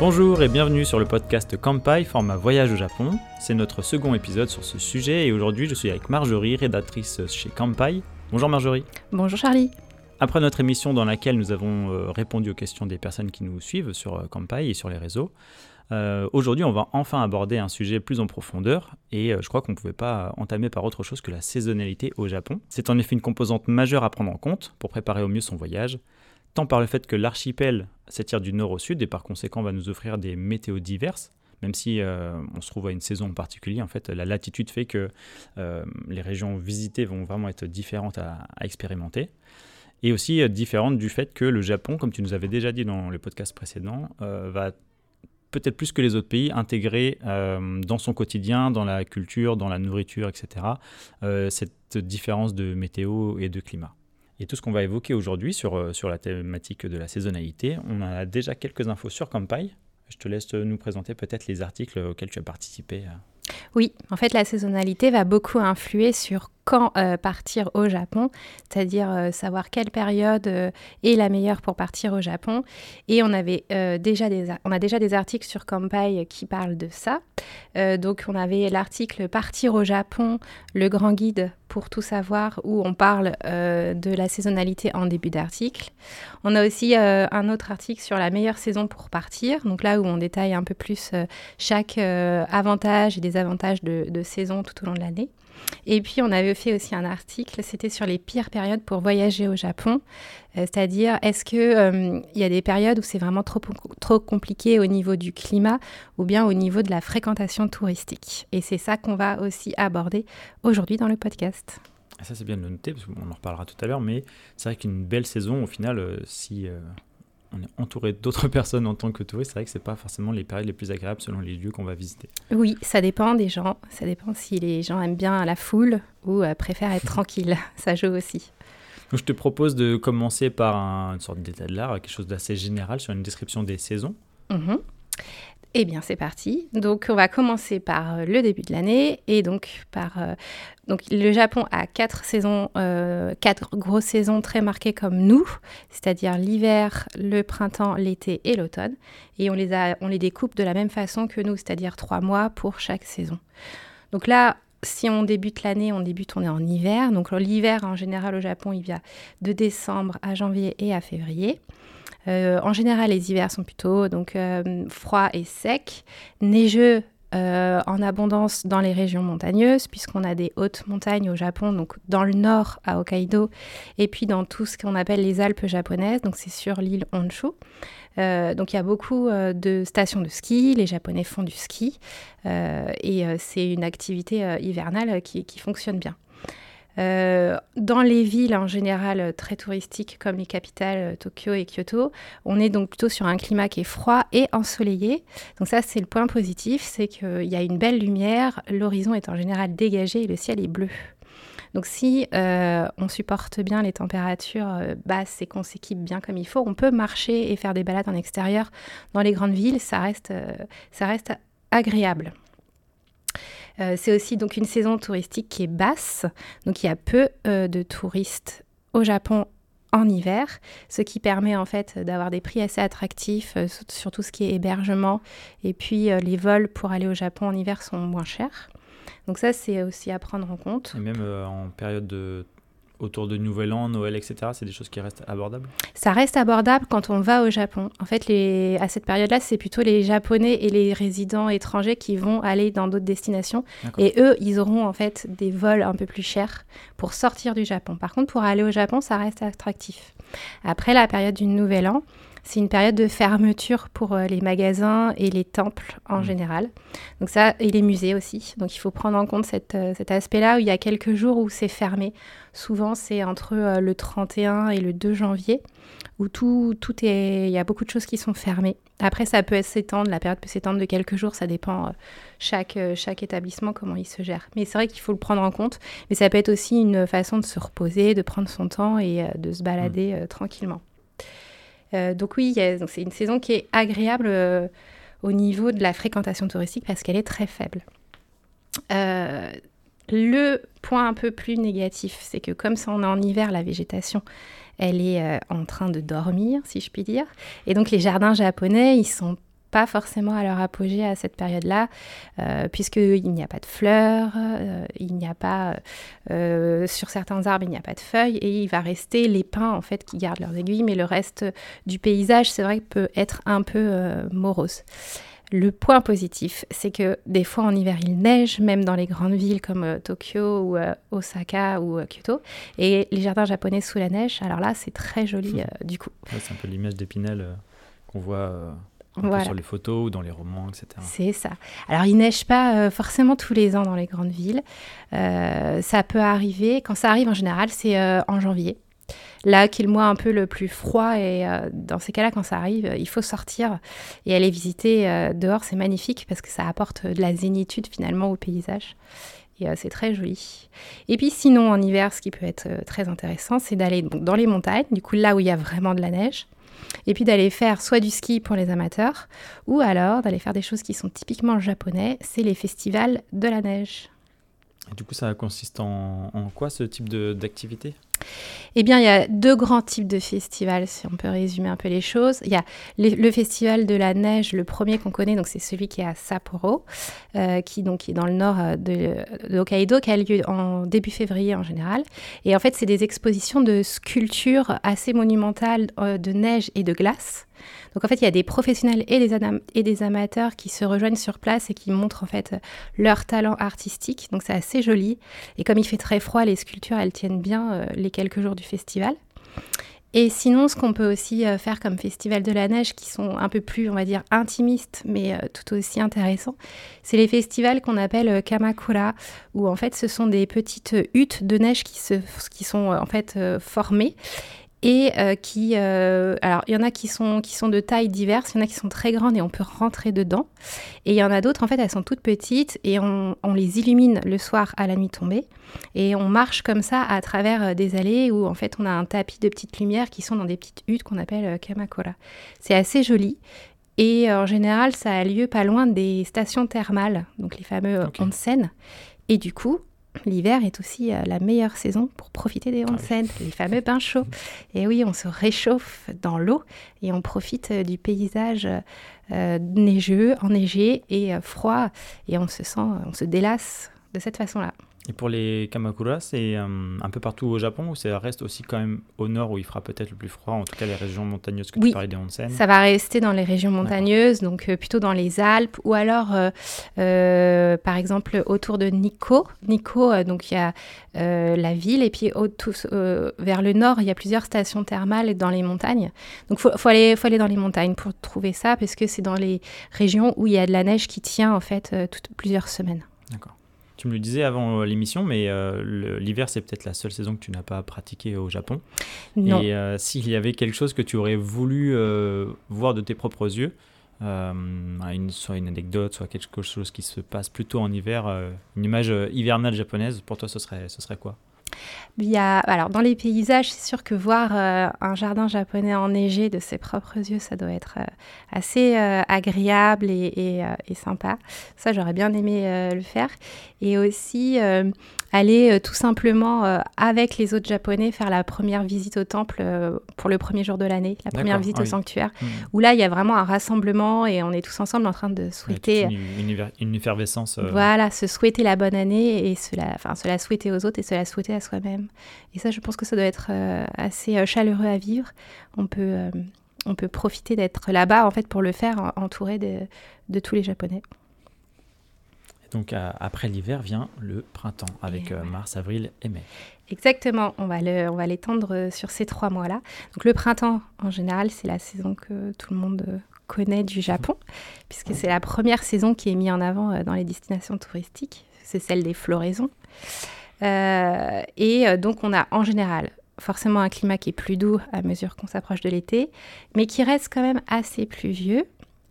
Bonjour et bienvenue sur le podcast Kampai, format voyage au Japon. C'est notre second épisode sur ce sujet et aujourd'hui je suis avec Marjorie, rédactrice chez Kampai. Bonjour Marjorie. Bonjour Charlie. Après notre émission dans laquelle nous avons euh, répondu aux questions des personnes qui nous suivent sur euh, Kampai et sur les réseaux, euh, aujourd'hui on va enfin aborder un sujet plus en profondeur et je crois qu'on ne pouvait pas entamer par autre chose que la saisonnalité au Japon. C'est en effet une composante majeure à prendre en compte pour préparer au mieux son voyage par le fait que l'archipel s'étire du nord au sud et par conséquent va nous offrir des météos diverses, même si euh, on se trouve à une saison en particulier, en fait, la latitude fait que euh, les régions visitées vont vraiment être différentes à, expérimenter. Et aussi euh, différentes du fait que le Japon, comme tu nous avais déjà dit dans le podcast précédent, va peut-être plus que les autres pays intégrer dans son quotidien, dans la culture, dans la nourriture, etc., cette différence de météo et de climat. Et tout ce qu'on va évoquer aujourd'hui sur, euh, sur la thématique de la saisonnalité, on a déjà quelques infos sur Campai. Je te laisse nous présenter peut-être les articles auxquels tu as participé. Oui, en fait, la saisonnalité va beaucoup influer sur quand euh, partir au Japon, c'est-à-dire euh, savoir quelle période euh, est la meilleure pour partir au Japon. Et on, avait, déjà des, on a déjà des articles sur Kampai qui parlent de ça. donc on avait l'article Partir au Japon, le grand guide pour tout savoir, où on parle de la saisonnalité en début d'article. On a aussi un autre article sur la meilleure saison pour partir, donc là où on détaille un peu plus chaque avantage et désavantage de, de saison tout au long de l'année. Et puis, on avait fait aussi un article, c'était sur les pires périodes pour voyager au Japon. Euh, c'est-à-dire, est-ce qu'il euh, y a des périodes où c'est vraiment trop, trop compliqué au niveau du climat ou bien au niveau de la fréquentation touristique? Et c'est ça qu'on va aussi aborder aujourd'hui dans le podcast. Ça, c'est bien de le noter, parce qu'on en reparlera tout à l'heure, mais c'est vrai qu'une belle saison, au final, euh, si on est entouré d'autres personnes en tant que touriste, c'est vrai que c'est pas forcément les périodes les plus agréables selon les lieux qu'on va visiter. Oui, ça dépend des gens. Ça dépend si les gens aiment bien la foule ou euh, préfèrent être tranquilles. Ça joue aussi. je te propose de commencer par une sorte d'état de l'art, quelque chose d'assez général sur une description des saisons. Mhm. Eh bien, c'est parti. Donc, on va commencer par euh, le début de l'année et donc par euh, donc le Japon a quatre saisons, euh, quatre grosses saisons très marquées comme nous, c'est-à-dire l'hiver, le printemps, l'été et l'automne. Et on les a, on les découpe de la même façon que nous, c'est-à-dire trois mois pour chaque saison. Donc là, si on débute l'année, on débute, on est en hiver. Donc l'hiver en général au Japon, il vient de décembre à janvier et à février. Euh, en général, les hivers sont plutôt donc euh, froids et secs, neigeux euh, en abondance dans les régions montagneuses, puisqu'on a des hautes montagnes au Japon, donc dans le nord à Hokkaido, et puis dans tout ce qu'on appelle les Alpes japonaises, donc c'est sur l'île Honshu. donc il y a beaucoup de stations de ski, les Japonais font du ski, et c'est une activité hivernale qui, fonctionne bien. Euh, dans les villes en général euh, très touristiques comme les capitales euh, Tokyo et Kyoto, on est donc plutôt sur un climat qui est froid et ensoleillé. Donc ça c'est le point positif, c'est qu'il y a une belle lumière, l'horizon est en général dégagé et le ciel est bleu. Donc si on supporte bien les températures basses et qu'on s'équipe bien comme il faut, on peut marcher et faire des balades en extérieur dans les grandes villes, ça reste, ça reste agréable. Euh, c'est aussi donc une saison touristique qui est basse, donc il y a peu euh, de touristes au Japon en hiver, ce qui permet en fait d'avoir des prix assez attractifs euh, sur tout ce qui est hébergement et puis les vols pour aller au Japon en hiver sont moins chers. Donc ça c'est aussi à prendre en compte. Et même en période de autour de Nouvel An, Noël, etc. C'est des choses qui restent abordables? Ça reste abordable quand on va au Japon. En fait, les... à cette période-là, c'est plutôt les Japonais et les résidents étrangers qui vont aller dans d'autres destinations. Et eux, ils auront en fait des vols un peu plus chers pour sortir du Japon. Par contre, pour aller au Japon, ça reste attractif. Après la période du Nouvel An, c'est une période de fermeture pour euh, les magasins et les temples en mmh. général. Donc ça, et les musées aussi. Donc il faut prendre en compte euh, cet aspect-là où il y a quelques jours où c'est fermé. Souvent, c'est entre euh, le 31 et le 2 janvier où tout, tout est... Il y a beaucoup de choses qui sont fermées. Après, ça peut s'étendre, la période peut s'étendre de quelques jours, ça dépend chaque, chaque établissement, comment il se gère. Mais c'est vrai qu'il faut le prendre en compte. Mais ça peut être aussi une façon de se reposer, de prendre son temps et de se balader mmh. tranquillement. Euh, donc oui, c'est une saison qui est agréable euh, au niveau de la fréquentation touristique parce qu'elle est très faible. Euh, le point un peu plus négatif, c'est que comme ça on est en hiver, la végétation, elle est en train de dormir, si je puis dire. Et donc les jardins japonais, ils sont pas forcément à leur apogée à cette période-là, euh, puisqu'il n'y a pas de fleurs, euh, il n'y a pas, euh, sur certains arbres, il n'y a pas de feuilles, et il va rester les pins, en fait, qui gardent leurs aiguilles, mais le reste du paysage, c'est vrai, peut être un peu morose. Le point positif, c'est que des fois en hiver il neige, même dans les grandes villes comme Tokyo ou Osaka ou Kyoto. Et les jardins japonais sous la neige, alors là c'est très joli du coup. c'est un peu l'image d'Épinal qu'on voit sur les photos ou dans les romans, etc. C'est ça. Alors, il neige pas euh, forcément tous les ans dans les grandes villes. Euh, ça peut arriver. Quand ça arrive, en général, c'est euh, en janvier. Là, qui est le mois un peu le plus froid. Et dans ces cas-là, quand ça arrive, il faut sortir et aller visiter dehors. C'est magnifique parce que ça apporte de la zénitude finalement au paysage. Et c'est très joli. Et puis sinon, en hiver, ce qui peut être très intéressant, c'est d'aller dans les montagnes, du coup là où il y a vraiment de la neige et puis d'aller faire soit du ski pour les amateurs, ou alors d'aller faire des choses qui sont typiquement japonais, c'est les festivals de la neige. Du coup, ça consiste en, en quoi ce type d'activité? Eh bien, il y a deux grands types de festivals, si on peut résumer un peu les choses. Il y a le festival de la neige, le premier qu'on connaît, donc c'est celui qui est à Sapporo, euh, qui donc est dans le nord euh, de, Hokkaido, qui a lieu en début février en général. Et en fait, c'est des expositions de sculptures assez monumentales euh, de neige et de glace. Donc en fait, il y a des professionnels et des, amateurs qui se rejoignent sur place et qui montrent en fait leur talent artistique. Donc c'est assez joli. Et comme il fait très froid, les sculptures, elles tiennent bien euh, les quelques jours du festival. Et sinon, ce qu'on peut aussi euh, faire comme festival de la neige, qui sont un peu plus, on va dire, intimistes, mais euh, tout aussi intéressants, c'est les festivals qu'on appelle Kamakura, où en fait, ce sont des petites huttes de neige qui, se, qui sont en fait formées et euh, qui, euh, alors il y en a qui sont, qui sont de tailles diverses, il y en a qui sont très grandes et on peut rentrer dedans, et il y en a d'autres en fait elles sont toutes petites et on, on, les illumine le soir à la nuit tombée, et on marche comme ça à travers euh, des allées où en fait on a un tapis de petites lumières qui sont dans des petites huttes qu'on appelle kamakura. C'est assez joli. Et en général, ça a lieu pas loin des stations thermales, donc les fameux onsen. Et du coup, L'hiver est aussi euh, la meilleure saison pour profiter des ah onsen, les fameux bains chauds. Et oui, on se réchauffe dans l'eau et on profite euh, du paysage euh, neigeux, enneigé et froid. Et on se sent, on se délasse de cette façon-là. Et pour les Kamakura, c'est euh, un peu partout au Japon ou ça reste aussi quand même au nord où il fera peut-être le plus froid, en tout cas les régions montagneuses que tu parlais des onsen? Ça va rester dans les régions montagneuses, donc euh, plutôt dans les Alpes ou alors euh, par exemple autour de Nikko. Nikko, donc il y a la ville et puis vers le nord, il y a plusieurs stations thermales dans les montagnes. Donc il faut, aller, faut aller dans les montagnes pour trouver ça parce que c'est dans les régions où il y a de la neige qui tient en fait toutes, plusieurs semaines. D'accord. Tu me le disais avant euh, l'émission, mais euh, l'hiver, c'est peut-être la seule saison que tu n'as pas pratiquée au Japon. Non. Et euh, s'il y avait quelque chose que tu aurais voulu voir de tes propres yeux, une, soit une anecdote, soit quelque chose qui se passe plutôt en hiver, une image hivernale japonaise, pour toi, ce serait, ce serait quoi? Il y a, alors dans les paysages, c'est sûr que voir euh, un jardin japonais enneigé de ses propres yeux, ça doit être euh, assez euh, agréable et, et, sympa. Ça, j'aurais bien aimé le faire. Et aussi aller tout simplement avec les autres japonais faire la première visite au temple pour le premier jour de l'année, la première visite au sanctuaire, mmh. où là, il y a vraiment un rassemblement et on est tous ensemble en train de souhaiter... Une, une, effervescence. Voilà, se souhaiter la bonne année et se la, se la souhaiter aux autres et se la souhaiter à soi-même. Et ça, je pense que ça doit être euh, assez euh, chaleureux à vivre. On peut, euh, on peut profiter d'être là-bas en fait pour le faire entouré de, de tous les Japonais. donc après l'hiver vient le printemps avec mars, avril et mai. Exactement, on va, le, on va l'étendre sur ces trois mois-là. Donc le printemps, en général, c'est la saison que tout le monde connaît du Japon, puisque c'est la première saison qui est mise en avant dans les destinations touristiques. C'est celle des floraisons. Euh, et euh, donc on a en général forcément un climat qui est plus doux à mesure qu'on s'approche de l'été, mais qui reste quand même assez pluvieux.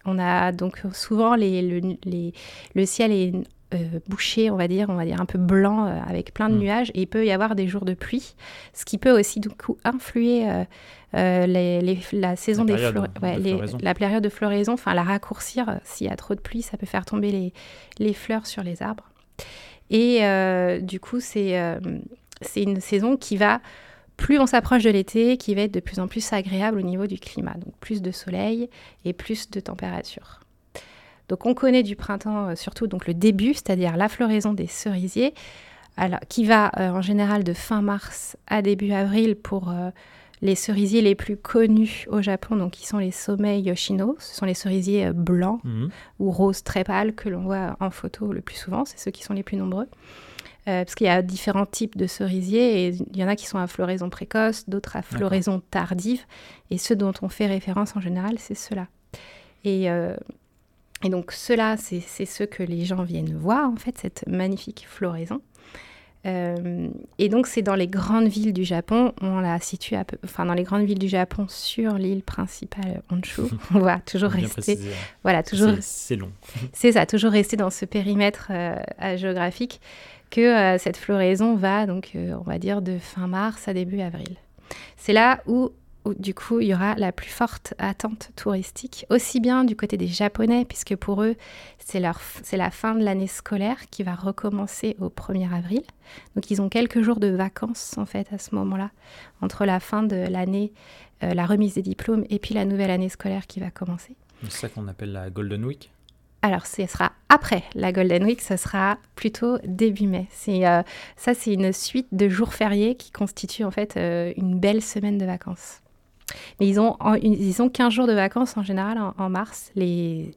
On a donc souvent les, le, ciel est euh, bouché, on va dire, on va dire un peu blanc avec plein de mm. nuages, et il peut y avoir des jours de pluie, ce qui peut aussi du coup influer la saison des fleurs, la période de floraison, enfin la raccourcir. S'il y a trop de pluie, ça peut faire tomber les, les fleurs sur les arbres. Et euh, du coup, euh, c'est une saison qui va, plus on s'approche de l'été, qui va être de plus en plus agréable au niveau du climat. Donc plus de soleil et plus de température. Donc on connaît du printemps surtout donc le début, c'est-à-dire la floraison des cerisiers, alors, qui va en général de fin mars à début avril pour les cerisiers les plus connus au Japon, donc qui sont les sommets Yoshino, ce sont les cerisiers blancs mhm. ou roses très pâles que l'on voit en photo le plus souvent, c'est ceux qui sont les plus nombreux. Euh, parce qu'il y a différents types de cerisiers et il y en a qui sont à floraison précoce, d'autres à floraison tardive. Et ceux dont on fait référence en général, c'est ceux-là. Et, euh, et, donc ceux-là, c'est ceux que les gens viennent voir, en fait, cette magnifique floraison. Euh, et donc c'est dans les grandes villes du Japon, on la situe à peu, enfin dans les grandes villes du Japon sur l'île principale Honshu. on va toujours rester, voilà toujours. C'est long. c'est ça, toujours rester dans ce périmètre géographique que euh, cette floraison va donc, euh, on va dire, de fin mars à début avril. C'est là où, du coup, il y aura la plus forte attente touristique, aussi bien du côté des Japonais, puisque pour eux, c'est la fin de l'année scolaire qui va recommencer au 1er avril. Donc, ils ont quelques jours de vacances, en fait, à ce moment-là, entre la fin de l'année, euh, la remise des diplômes, et puis la nouvelle année scolaire qui va commencer. C'est ça qu'on appelle la Golden Week? Alors, ce sera après la Golden Week, ce sera plutôt début mai. Euh, ça, c'est une suite de jours fériés qui constitue en fait euh, une belle semaine de vacances. Mais ils ont, ils ont 15 jours de vacances en général en, mars, les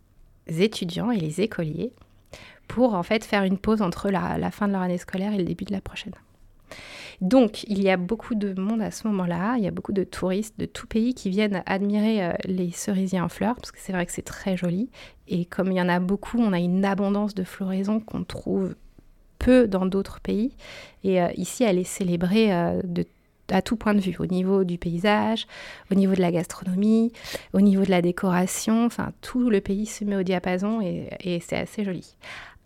étudiants et les écoliers, pour en fait faire une pause entre la fin de leur année scolaire et le début de la prochaine. Donc, il y a beaucoup de monde à ce moment-là. Il y a beaucoup de touristes de tout pays qui viennent admirer euh, les cerisiers en fleurs, parce que c'est vrai que c'est très joli. Et comme il y en a beaucoup, on a une abondance de floraison qu'on trouve peu dans d'autres pays. Et euh, ici, elle est célébrée euh, à tout point de vue, au niveau du paysage, au niveau de la gastronomie, au niveau de la décoration. Enfin, tout le pays se met au diapason et c'est assez joli.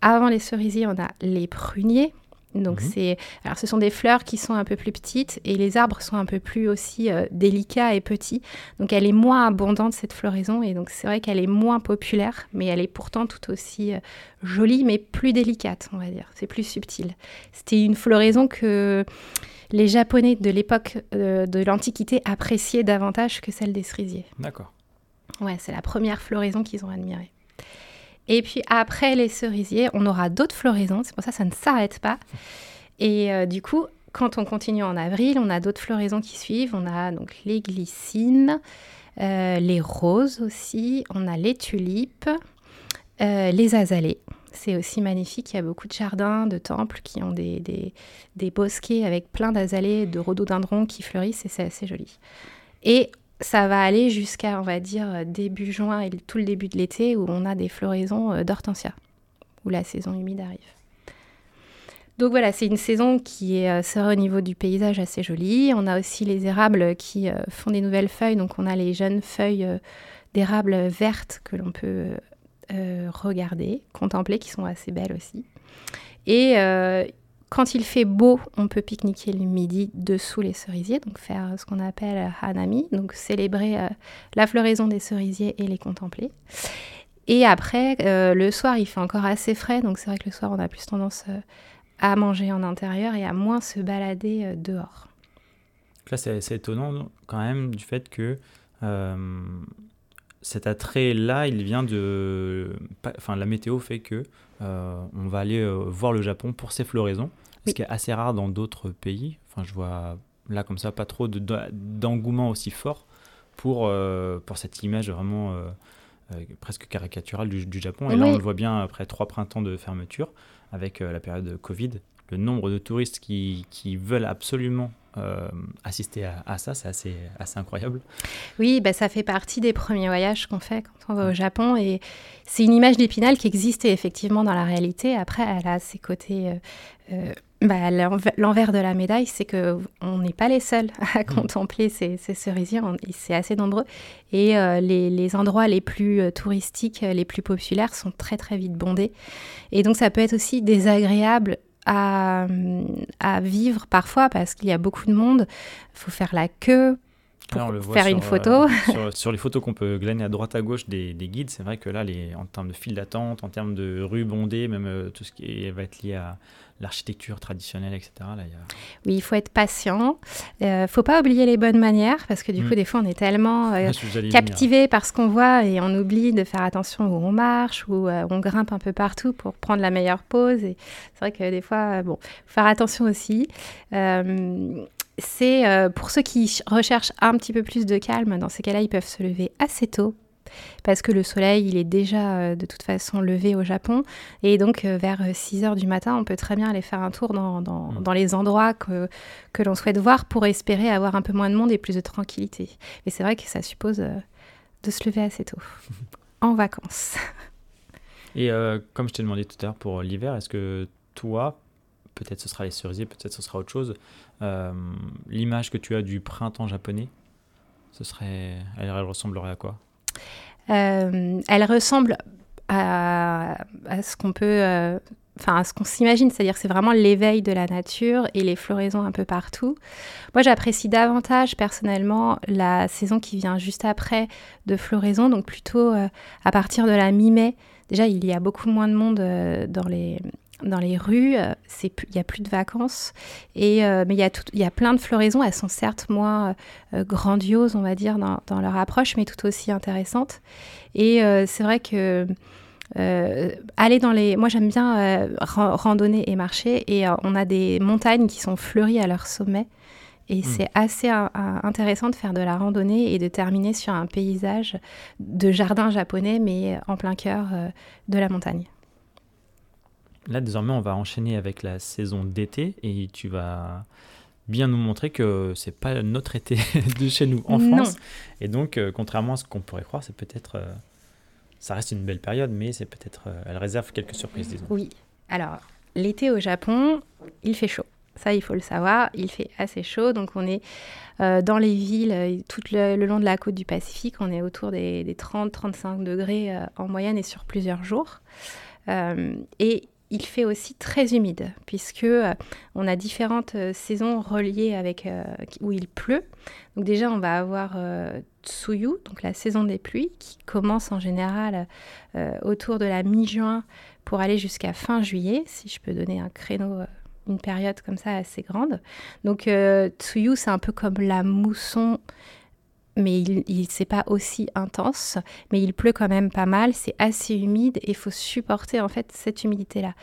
Avant les cerisiers, on a les pruniers. Donc mhm. c'est, alors ce sont des fleurs qui sont un peu plus petites et les arbres sont un peu plus aussi euh, délicats et petits. Donc elle est moins abondante cette floraison et donc c'est vrai qu'elle est moins populaire, mais elle est pourtant tout aussi euh, jolie, mais plus délicate, on va dire. C'est plus subtil. C'était une floraison que les Japonais de l'époque euh, de l'Antiquité appréciaient davantage que celle des cerisiers. D'accord. Ouais, c'est la première floraison qu'ils ont admirée. Et puis après les cerisiers, on aura d'autres floraisons. C'est pour ça que ça ne s'arrête pas. Et euh, du coup, quand on continue en avril, on a d'autres floraisons qui suivent. On a donc les glycines, euh, les roses aussi. On a les tulipes, euh, les azalées. C'est aussi magnifique. Il y a beaucoup de jardins, de temples qui ont des, bosquets avec plein d'azalées, de rhododendrons qui fleurissent et c'est assez joli. Et ça va aller jusqu'à, on va dire, euh, début juin et tout le début de l'été où on a des floraisons euh, d'hortensia, où la saison humide arrive. Donc voilà, c'est une saison qui est, euh, au niveau du paysage assez jolie. On a aussi les érables qui font des nouvelles feuilles, donc on a les jeunes feuilles d'érable vertes que l'on peut regarder, contempler, qui sont assez belles aussi. Et quand il fait beau, on peut pique-niquer le midi dessous les cerisiers, donc faire ce qu'on appelle hanami, donc célébrer euh, la floraison des cerisiers et les contempler. Et après, euh, le soir, il fait encore assez frais, donc c'est vrai que le soir, on a plus tendance euh, à manger en intérieur et à moins se balader dehors. Là, c'est étonnant quand même du fait que cet attrait-là, il vient de... Enfin, la météo fait que on va aller voir le Japon pour ses floraisons ce qui est assez rare dans d'autres pays. Enfin, je vois là comme ça pas trop d'engouement aussi fort pour, euh, pour cette image vraiment euh, euh, presque caricaturale du, Japon. Et là, on le voit bien après trois printemps de fermeture, avec la période de Covid, le nombre de touristes qui, qui veulent absolument assister à, ça, c'est assez, assez incroyable. Oui, bah, ça fait partie des premiers voyages qu'on fait quand on va au Japon et c'est une image d'Épinal qui existait effectivement dans la réalité. Après, elle a ses côtés bah, L'envers de la médaille, c'est que on n'est pas les seuls à mm. contempler ces, cerisiers, c'est assez nombreux. Et euh, les, endroits les plus euh, touristiques, euh, les plus populaires sont très très vite bondés. Et donc ça peut être aussi désagréable à, vivre parfois parce qu'il y a beaucoup de monde, il faut faire la queue pour faire une photo. sur, les photos qu'on peut glaner à droite à gauche des, guides, c'est vrai que là, les, en termes de file d'attente, en termes de rues bondées, même tout ce qui va être lié à l'architecture traditionnelle, etc. Là, Oui, il faut être patient. Il euh, ne faut pas oublier les bonnes manières, parce que du coup, mm. des fois, on est tellement euh, captivé par ce qu'on voit et on oublie de faire attention où on marche, où euh, on grimpe un peu partout pour prendre la meilleure pose. Et c'est vrai que des fois, bon, faut faire attention aussi. C'est pour ceux qui recherchent un petit peu plus de calme, dans ces cas-là, ils peuvent se lever assez tôt parce que le soleil, il est déjà euh, de toute façon levé au Japon. Et donc, euh, vers 6 heures du matin, on peut très bien aller faire un tour dans, dans, mm. les endroits que, que l'on souhaite voir pour espérer avoir un peu moins de monde et plus de tranquillité. Mais c'est vrai que ça suppose euh, de se lever assez tôt, en vacances. Et comme je t'ai demandé tout à l'heure pour l'hiver, est-ce que toi, peut-être ce sera les cerisiers, peut-être ce sera autre chose, l'image que tu as du printemps japonais, ce serait, elle ressemblerait à quoi? Euh, elle ressemble à, ce qu'on peut, euh, enfin à ce qu'on s'imagine, c'est-à-dire c'est vraiment l'éveil de la nature et les floraisons un peu partout. Moi, j'apprécie davantage personnellement la saison qui vient juste après de floraison, donc plutôt euh, à partir de la mi-mai. Déjà, il y a beaucoup moins de monde dans les dans les rues, euh, il n'y a plus de vacances, et, euh, mais il y, a y a plein de floraisons, elles sont certes moins euh, grandioses, on va dire, dans, dans, leur approche, mais tout aussi intéressantes. Et c'est vrai que aller dans les... Moi j'aime bien randonner et marcher, et on a des montagnes qui sont fleuries à leur sommet, et hmm. c'est assez intéressant de faire de la randonnée et de terminer sur un paysage de jardin japonais, mais en plein cœur de la montagne. Là, désormais, on va enchaîner avec la saison d'été et tu vas bien nous montrer que c'est pas notre été de chez nous en France. Et donc, euh, contrairement à ce qu'on pourrait croire, c'est peut-être. Euh, ça reste une belle période, mais c'est peut-être. Euh, elle réserve quelques surprises, disons. Oui. Alors, l'été au Japon, il fait chaud. Ça, il faut le savoir. Il fait assez chaud. Donc, on est dans les villes, tout le, long de la côte du Pacifique. On est autour des, des 30-35 degrés en moyenne et sur plusieurs jours. et il fait aussi très humide, puisque euh, on a différentes euh, saisons reliées avec euh, où il pleut. Donc déjà, on va avoir Tsuyu, donc la saison des pluies, qui commence en général autour de la mi-juin pour aller jusqu'à fin juillet, si je peux donner un créneau une période comme ça assez grande. Donc Tsuyu, c'est un peu comme la mousson mais il, il c'est pas aussi intense, mais il pleut quand même pas mal, c'est assez humide et il faut supporter en fait cette humidité-là.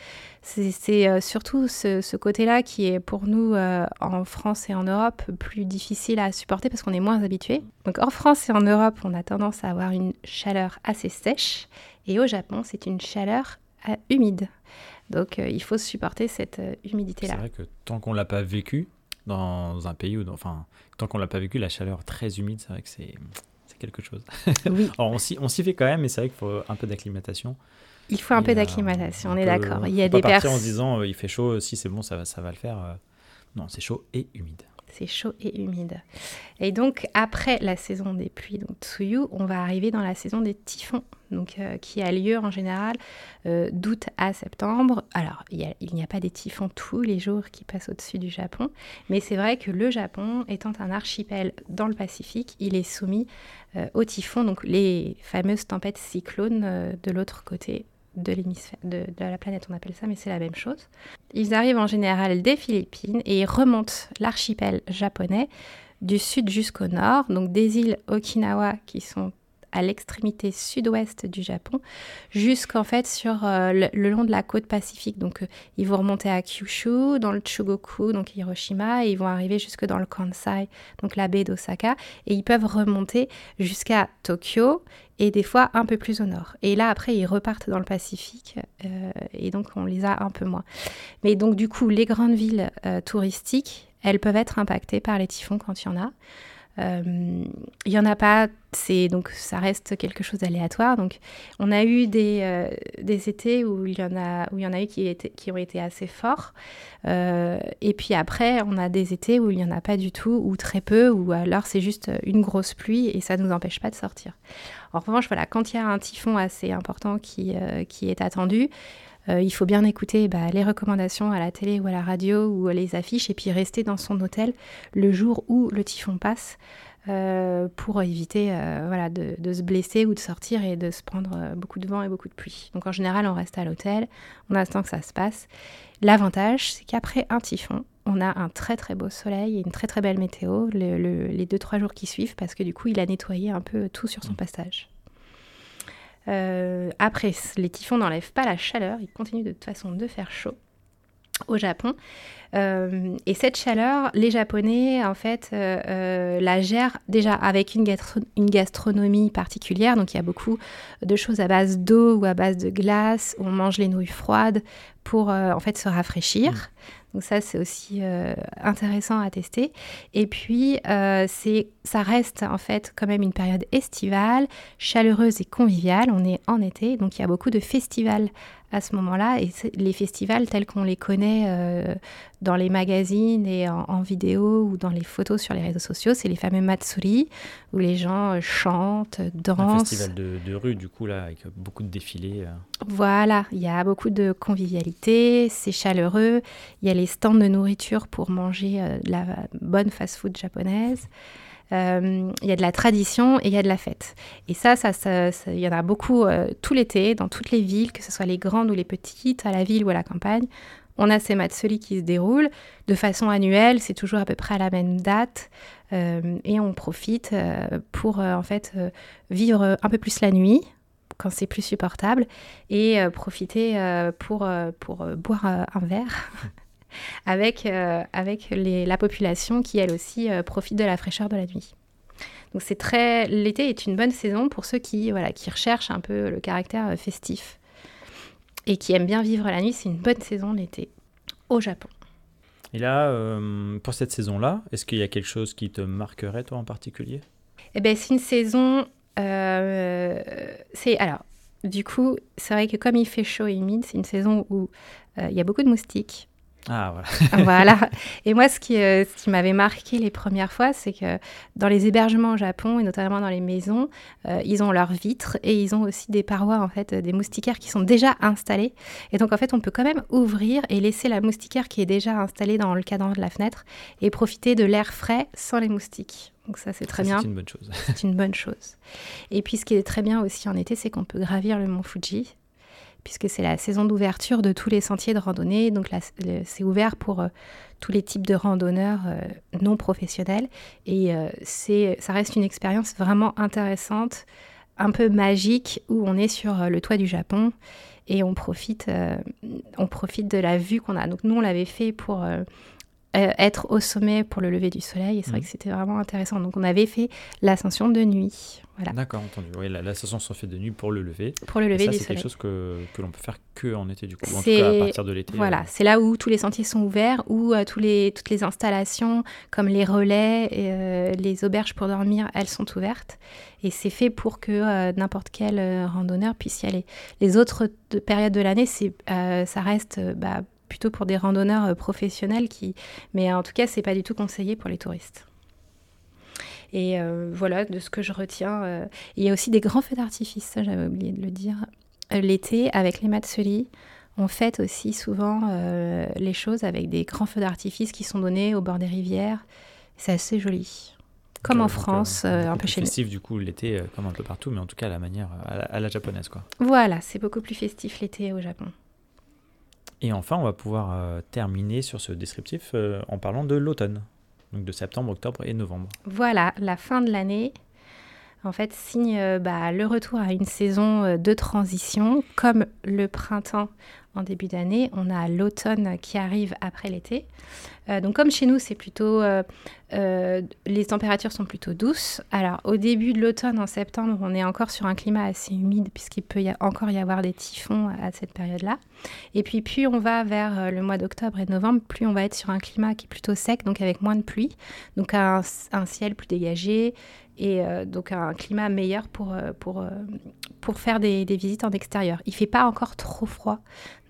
C'est euh, surtout ce, côté-là qui est pour nous euh, en France et en Europe plus difficile à supporter parce qu'on est moins habitué. Donc en France et en Europe, on a tendance à avoir une chaleur assez sèche et au Japon, c'est une chaleur euh, humide. Donc il faut supporter cette humidité-là. C'est vrai que tant qu'on l'a pas vécu, dans un pays où, enfin, tant qu'on l'a pas vécu, la chaleur très humide, c'est vrai que c'est quelque chose. Oui. on s'y fait quand même, mais c'est vrai qu'il faut un peu d'acclimatation. Il faut un peu d'acclimatation, on est d'accord. Il y a des personnes. en se disant euh, il fait chaud, si c'est bon, ça va, ça va le faire. Euh. non, c'est chaud et humide. C'est chaud et humide. Et donc, après la saison des pluies, donc Tsuyu, on va arriver dans la saison des typhons, donc, euh, qui a lieu en général euh, d'août à septembre. Alors, il n'y a, pas des typhons tous les jours qui passent au-dessus du Japon, mais c'est vrai que le Japon, étant un archipel dans le Pacifique, il est soumis euh, aux typhons, donc les fameuses tempêtes cyclones de l'autre côté de l'hémisphère de, la planète, on appelle ça, mais c'est la même chose. Ils arrivent en général des Philippines et ils remontent l'archipel japonais du sud jusqu'au nord, donc des îles Okinawa qui sont à l'extrémité sud-ouest du Japon, jusqu'en fait sur euh, le, long de la côte pacifique. Donc euh, ils vont remonter à Kyushu, dans le Chugoku, donc Hiroshima, et ils vont arriver jusque dans le Kansai, donc la baie d'Osaka, et ils peuvent remonter jusqu'à Tokyo et des fois un peu plus au nord. Et là après ils repartent dans le Pacifique, euh, et donc on les a un peu moins. Mais donc du coup les grandes villes touristiques, elles peuvent être impactées par les typhons quand il y en a. Euh, il n'y en a pas, c'est donc ça reste quelque chose d'aléatoire. Donc, on a eu des, euh, des étés où il y en a où il y en a eu qui, ont été assez forts. Euh, et puis après, on a des étés où il n'y en a pas du tout ou très peu, ou alors c'est juste une grosse pluie et ça ne nous empêche pas de sortir. En revanche, voilà, quand il y a un typhon assez important qui, qui est attendu, il faut bien écouter bah, les recommandations à la télé ou à la radio ou les affiches et puis rester dans son hôtel le jour où le typhon passe. pour éviter voilà, de, de, se blesser ou de sortir et de se prendre beaucoup de vent et beaucoup de pluie. Donc en général, on reste à l'hôtel, on attend que ça se passe. L'avantage, c'est qu'après un typhon, on a un très très beau soleil et une très très belle météo les deux trois jours qui suivent parce que du coup il a nettoyé un peu tout sur son mmh. passage. Euh, après, les typhons n'enlèvent pas la chaleur, ils continuent de toute façon de faire chaud au Japon. Euh, et cette chaleur, les Japonais, en fait, euh, la gèrent déjà avec une, une, gastronomie particulière. Donc, il y a beaucoup de choses à base d'eau ou à base de glace. On mange les nouilles froides pour, en fait, se rafraîchir. Mmh. Donc ça, c'est aussi intéressant à tester. Et puis, c'est, ça reste en fait quand même une période estivale, chaleureuse et conviviale. On est en été, donc il y a beaucoup de festivals à ce moment-là. Et les festivals tels qu'on les connaît euh, dans les magazines et en, vidéo ou dans les photos sur les réseaux sociaux, c'est les fameux Matsuri, où les gens euh, chantent, dansent. Un festival de, rue, du coup, là, avec beaucoup de défilés. Euh. Voilà, il y a beaucoup de convivialité, c'est chaleureux, il y a les stands de nourriture pour manger de la bonne fast-food japonaise. Euh, il y a de la tradition et il y a de la fête. Et ça, ça, il y en a beaucoup euh, tout l'été, dans toutes les villes, que ce soit les grandes ou les petites, à la ville ou à la campagne. On a ces matsuri qui se déroulent de façon annuelle, c'est toujours à peu près à la même date, euh, et on profite pour en fait vivre un peu plus la nuit, quand c'est plus supportable et profiter pour, pour boire un verre avec, euh, avec la population qui, elle aussi, euh, profite de la fraîcheur de la nuit. Donc c'est très l'été est une bonne saison pour ceux qui voilà qui recherchent un peu le caractère euh, festif et qui aiment bien vivre la nuit. C'est une bonne saison l'été au Japon. Et là, pour cette saison-là, est-ce qu'il y a quelque chose qui te marquerait toi en particulier? Eh ben c'est une saison. c'est alors du coup c'est vrai que comme il fait chaud et humide, c'est une saison où il y a beaucoup de moustiques. Ah, voilà. voilà. Et moi, ce qui, euh, ce qui m'avait marqué les premières fois, c'est que dans les hébergements au Japon, et notamment dans les maisons, euh, ils ont leurs vitres et ils ont aussi des parois, en fait, des moustiquaires qui sont déjà installés. Et donc, en fait, on peut quand même ouvrir et laisser la moustiquaire qui est déjà installée dans le cadran de la fenêtre et profiter de l'air frais sans les moustiques. Donc ça, c'est très bien. C'est une bonne chose. c'est une bonne chose. Et puis, ce qui est très bien aussi en été, c'est qu'on peut gravir le mont Fuji puisque c'est la saison d'ouverture de tous les sentiers de randonnée. Donc c'est ouvert pour euh, tous les types de randonneurs euh, non professionnels. Et euh, ça reste une expérience vraiment intéressante, un peu magique, où on est sur le toit du Japon et on profite, on profite de la vue qu'on a. Donc nous, on l'avait fait pour être au sommet pour le lever du soleil. Et c'est vrai mmh. que c'était vraiment intéressant. Donc on avait fait l'ascension de nuit. D'accord, entendu. Oui, la, la session se fait de nuit pour le lever. Pour le lever ça, c'est quelque chose que, que l'on peut faire que en été, du coup. En tout cas, à partir de l'été. Voilà, euh. c'est là où tous les sentiers sont ouverts, où euh, tous les, toutes les installations, comme les relais et euh, les auberges pour dormir, elles sont ouvertes. Et c'est fait pour que n'importe quel randonneur puisse y aller. Les autres périodes de l'année, c'est, ça reste bah, plutôt pour des randonneurs professionnels qui. Mais en tout cas, c'est pas du tout conseillé pour les touristes. Et euh, voilà, de ce que je retiens. Euh, il y a aussi des grands feux d'artifice, ça j'avais oublié de le dire. Euh, l'été, avec les matsuri, on fête aussi souvent les choses avec des grands feux d'artifice qui sont donnés au bord des rivières. C'est assez joli. Comme en France, un peu chez nous. festif du coup l'été, comme un peu partout, mais en tout cas à la manière, à la, japonaise quoi. Voilà, c'est beaucoup plus festif l'été au Japon. Et enfin, on va pouvoir terminer sur ce descriptif en parlant de l'automne donc de septembre, octobre et novembre. Voilà, la fin de l'année, en fait, signe euh, bah, le retour à une saison euh, de transition. Comme le printemps en début d'année, on a l'automne qui arrive après l'été. Euh, donc comme chez nous, c'est plutôt les températures sont plutôt douces. Alors au début de l'automne, en septembre, on est encore sur un climat assez humide puisqu'il peut encore y avoir des typhons à cette période-là. Et puis plus on va vers le mois d'octobre et novembre, plus on va être sur un climat qui est plutôt sec, donc avec moins de pluie, donc un, ciel plus dégagé, et euh, donc un climat meilleur pour, euh, pour, euh, pour faire des, visites en extérieur. Il fait pas encore trop froid,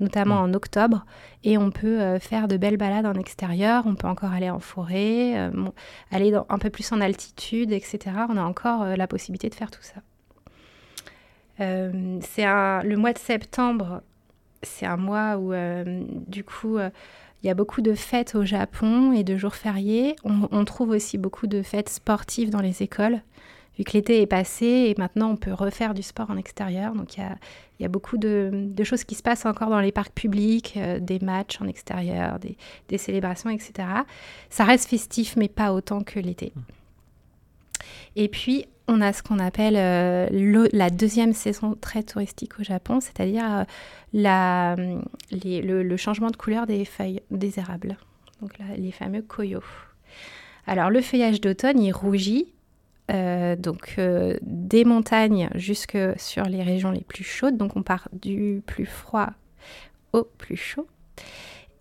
notamment mm. en octobre, et on peut faire de belles balades en extérieur, on peut encore aller en forêt, aller un peu plus en altitude, etc. On a encore la possibilité de faire tout ça. c'est le mois de septembre c'est un mois où, du coup, il y a beaucoup de fêtes au Japon et de jours fériés. On, trouve aussi beaucoup de fêtes sportives dans les écoles, vu que l'été est passé et maintenant on peut refaire du sport en extérieur. Donc il y a, beaucoup de, choses qui se passent encore dans les parcs publics, euh, des matchs en extérieur, des, célébrations, etc. Ça reste festif, mais pas autant que l'été. Et puis, on a ce qu'on appelle euh, la deuxième saison très touristique au Japon, c'est-à-dire euh, le, changement de couleur des feuilles des érables, donc les fameux koyo. Alors le feuillage d'automne, il rougit, euh, donc des montagnes jusque sur les régions les plus chaudes, donc on part du plus froid au plus chaud.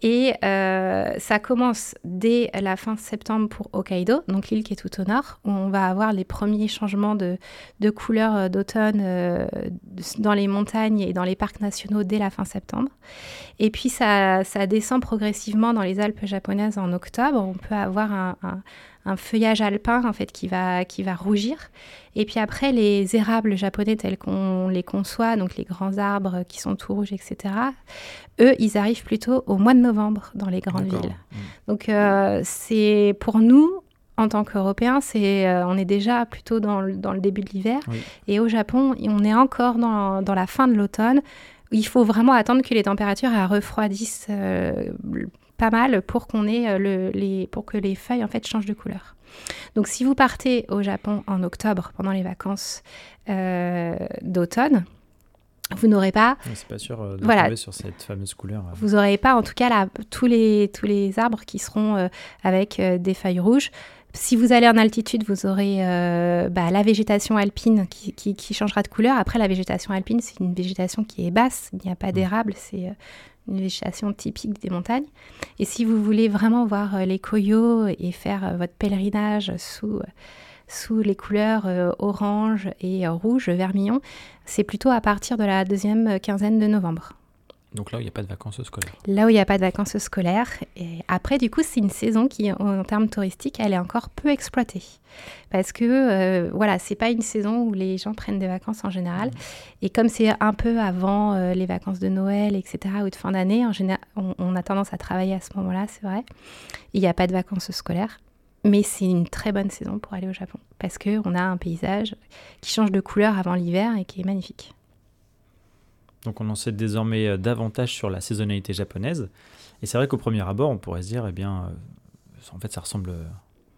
Et euh, ça commence dès la fin septembre pour Hokkaido, donc l'île qui est tout au nord, où on va avoir les premiers changements de, de couleurs euh, d'automne euh, dans les montagnes et dans les parcs nationaux dès la fin septembre. Et puis ça, descend progressivement dans les Alpes japonaises en octobre. On peut avoir un feuillage alpin en fait qui va, qui va rougir. Et puis après, les érables japonais tels qu'on les conçoit, donc les grands arbres qui sont tout rouges, etc., eux, ils arrivent plutôt au mois de novembre dans les grandes villes. Mm. Donc euh, c'est pour nous, en tant qu'Européens, c'est, euh, on est déjà plutôt dans le, dans le début de l'hiver. Et au Japon, on est encore dans, dans la fin de l'automne. Il faut vraiment attendre que les températures refroidissent euh, pas mal pour qu'on ait euh, le, les, pour que les feuilles en fait changent de couleur. Donc si vous partez au Japon en octobre pendant les vacances euh, d'automne, vous n'aurez pas. C'est pas sûr euh, de voilà, tomber sur cette fameuse couleur. Vous n'aurez pas, en tout cas, là, tous les tous les arbres qui seront avec des feuilles rouges. Si vous allez en altitude, vous aurez bah, la végétation alpine qui, qui, qui, changera de couleur. Après, la végétation alpine, c'est une végétation qui est basse. Il n'y a pas mmh. d'érable. C'est une végétation typique des montagnes. Et si vous voulez vraiment voir euh, les coyos et faire euh, votre pèlerinage sous, euh, sous les couleurs orange et rouge, vermillon, c'est plutôt à partir de la deuxième quinzaine de novembre. Donc là où il n'y a pas de vacances scolaires. Là où il n'y a pas de vacances scolaires. Et après, du coup, c'est une saison qui, en termes touristiques, elle est encore peu exploitée. Parce que, euh, voilà, c'est pas une saison où les gens prennent des vacances en général. Mmh. Et comme c'est un peu avant euh, les vacances de Noël, etc., ou de fin d'année, en général, on, a tendance à travailler à ce moment-là, c'est vrai. Il n'y a pas de vacances scolaires. Mais c'est une très bonne saison pour aller au Japon. Parce qu'on a un paysage qui change de couleur avant l'hiver et qui est magnifique. Donc on en sait désormais euh, davantage sur la saisonnalité japonaise. Et c'est vrai qu'au premier abord, on pourrait se dire, eh bien, euh, en fait, ça ressemble,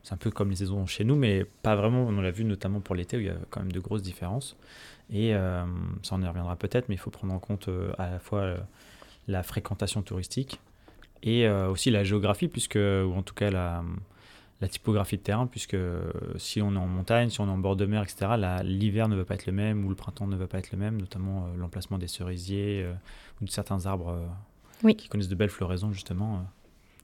c'est un peu comme les saisons chez nous, mais pas vraiment. On l'a vu notamment pour l'été où il y a quand même de grosses différences. Et euh, ça, on y reviendra peut-être, mais il faut prendre en compte à la fois la fréquentation touristique et aussi la géographie, puisque, ou en tout cas la, la typographie de terrain, puisque si on est en montagne, si on est en bord de mer, etc., l'hiver ne va pas être le même ou le printemps ne va pas être le même, notamment euh, l'emplacement des cerisiers euh, ou de certains arbres euh, qui connaissent de belles floraisons, justement. Donc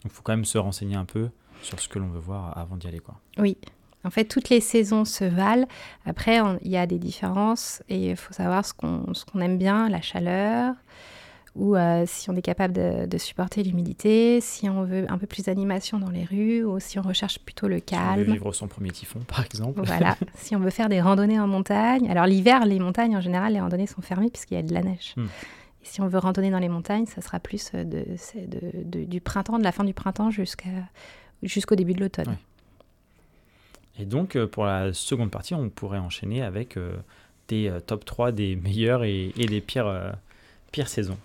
il faut quand même se renseigner un peu sur ce que l'on veut voir avant d'y aller. Quoi. Oui. En fait, toutes les saisons se valent. Après, il y a des différences et il faut savoir ce qu'on aime bien, la chaleur, ou euh, si on est capable de, supporter l'humidité, si on veut un peu plus d'animation dans les rues, ou si on recherche plutôt le calme. Si on veut vivre son premier typhon, par exemple. Voilà, si on veut faire des randonnées en montagne. Alors l'hiver, les montagnes, en général, les randonnées sont fermées puisqu'il y a de la neige. Hmm. Et si on veut randonner dans les montagnes, ça sera plus euh, de, du printemps, de la fin du printemps jusqu'au début de l'automne. Et donc, euh, pour la seconde partie, on pourrait enchaîner avec des top 3 des meilleures et, et des pires, pires saisons.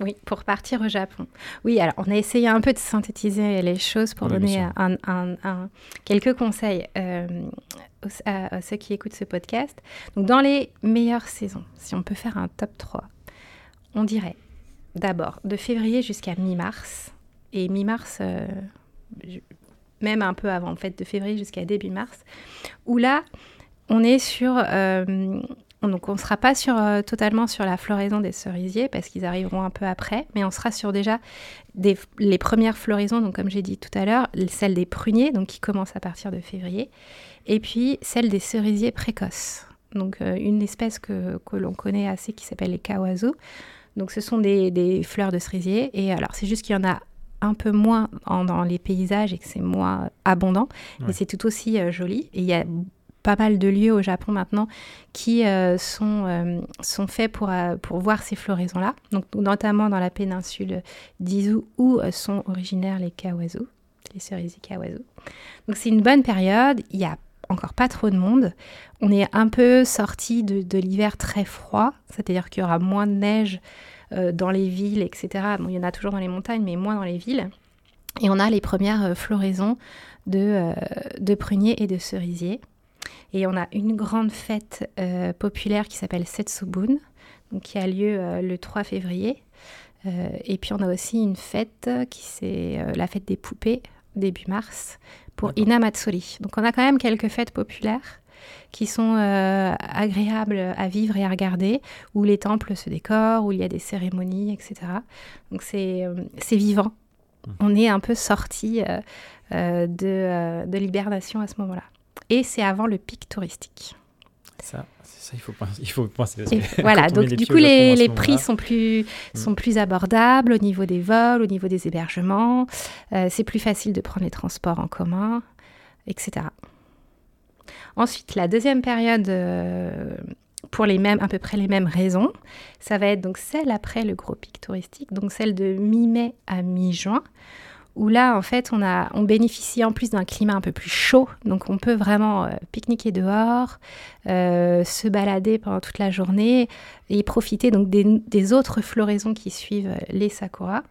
Oui, pour partir au Japon. Oui, alors on a essayé un peu de synthétiser les choses pour donner un, quelques conseils euh, à, ceux qui écoutent ce podcast. Donc, dans les meilleures saisons, si on peut faire un top 3, on dirait d'abord de février jusqu'à mi-mars, et mi-mars, euh, même un peu avant, en fait, de février jusqu'à début mars, où là, on est sur euh, donc on ne sera pas sur, euh, totalement sur la floraison des cerisiers parce qu'ils arriveront un peu après, mais on sera sur déjà les premières floraisons, donc comme j'ai dit tout à l'heure, celle des pruniers, donc qui commence à partir de février, et puis celle des cerisiers précoces. Donc euh, une espèce que, l'on connaît assez qui s'appelle les kawazu. Donc ce sont des, fleurs de cerisier, et alors c'est juste qu'il y en a un peu moins dans les paysages et que c'est moins abondant, mais c'est tout aussi euh, joli. Et il y a pas mal de lieux au Japon maintenant qui sont, sont faits pour, pour voir ces floraisons-là, donc notamment dans la péninsule d'Izu où sont originaires les kawazu, les cerisiers kawazu. Donc c'est une bonne période, il y a encore pas trop de monde. On est un peu sorti de, l'hiver très froid, c'est-à-dire qu'il y aura moins de neige euh, dans les villes, etc. Bon, il y en a toujours dans les montagnes, mais moins dans les villes. Et on a les premières euh, floraisons de, euh, de pruniers et de cerisiers. Et on a une grande fête populaire qui s'appelle Setsubun, donc qui a lieu le 3 février. et puis on a aussi une fête qui c'est la fête des poupées début mars pour Inamatsuri. Donc on a quand même quelques fêtes populaires qui sont euh, agréables à vivre et à regarder, où les temples se décorent, où il y a des cérémonies, etc. Donc c'est euh, vivant. Mmh. On est un peu sorti euh, de, de l'hibernation à ce moment-là. Et c'est avant le pic touristique. Ça, ça il faut penser. Il faut penser voilà, donc du coup, les, les prix sont plus, mm. sont plus abordables au niveau des vols, au niveau des hébergements. Euh, c'est plus facile de prendre les transports en commun, etc. Ensuite, la deuxième période, euh, pour les mêmes, à peu près les mêmes raisons, ça va être donc celle après le gros pic touristique, donc celle de mi-mai à mi-juin, où là, en fait, on, a, on bénéficie en plus d'un climat un peu plus chaud. Donc, on peut vraiment euh, pique-niquer dehors, euh, se balader pendant toute la journée et profiter donc des, autres floraisons qui suivent les sakuras.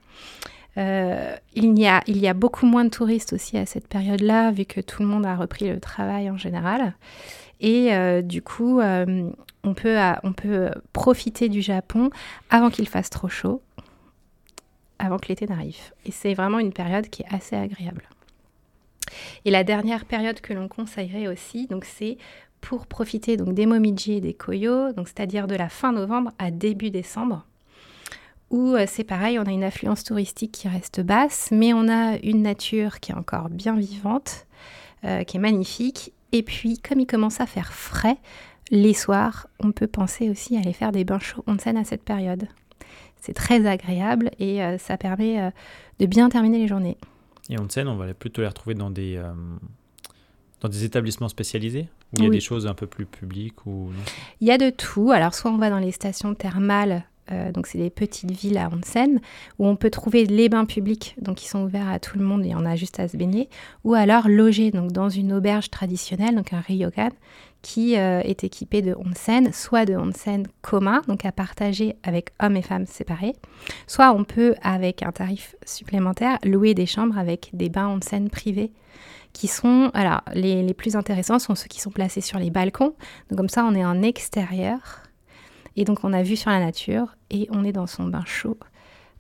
Euh, il, y a, il y a beaucoup moins de touristes aussi à cette période-là, vu que tout le monde a repris le travail en général. Et du coup, on, peut, on peut profiter du Japon avant qu'il fasse trop chaud avant que l'été n'arrive. Et c'est vraiment une période qui est assez agréable. Et la dernière période que l'on conseillerait aussi, donc c'est pour profiter donc des momiji et des koyo, donc c'est-à-dire de la fin novembre à début décembre, où euh, c'est pareil, on a une affluence touristique qui reste basse, mais on a une nature qui est encore bien vivante, euh, qui est magnifique. Et puis, comme il commence à faire frais, les soirs, on peut penser aussi à aller faire des bains chauds onsen à cette période. C'est très agréable et euh, ça permet euh, de bien terminer les journées. Et onsen, on va plutôt les retrouver dans des, euh, dans des établissements spécialisés où il y a des choses un peu plus publiques ou Il y a de tout. Alors soit on va dans les stations thermales donc c'est des petites villes à onsen où on peut trouver les bains publics donc qui sont ouverts à tout le monde et on a juste à se baigner ou alors loger donc dans une auberge traditionnelle donc un ryokan qui euh, est équipé de onsen, soit de onsen commun, donc à partager avec hommes et femmes séparés, soit on peut, avec un tarif supplémentaire, louer des chambres avec des bains onsen privés qui sont, alors les, les, plus intéressants sont ceux qui sont placés sur les balcons, donc comme ça on est en extérieur, et donc on a vu sur la nature, et on est dans son bain chaud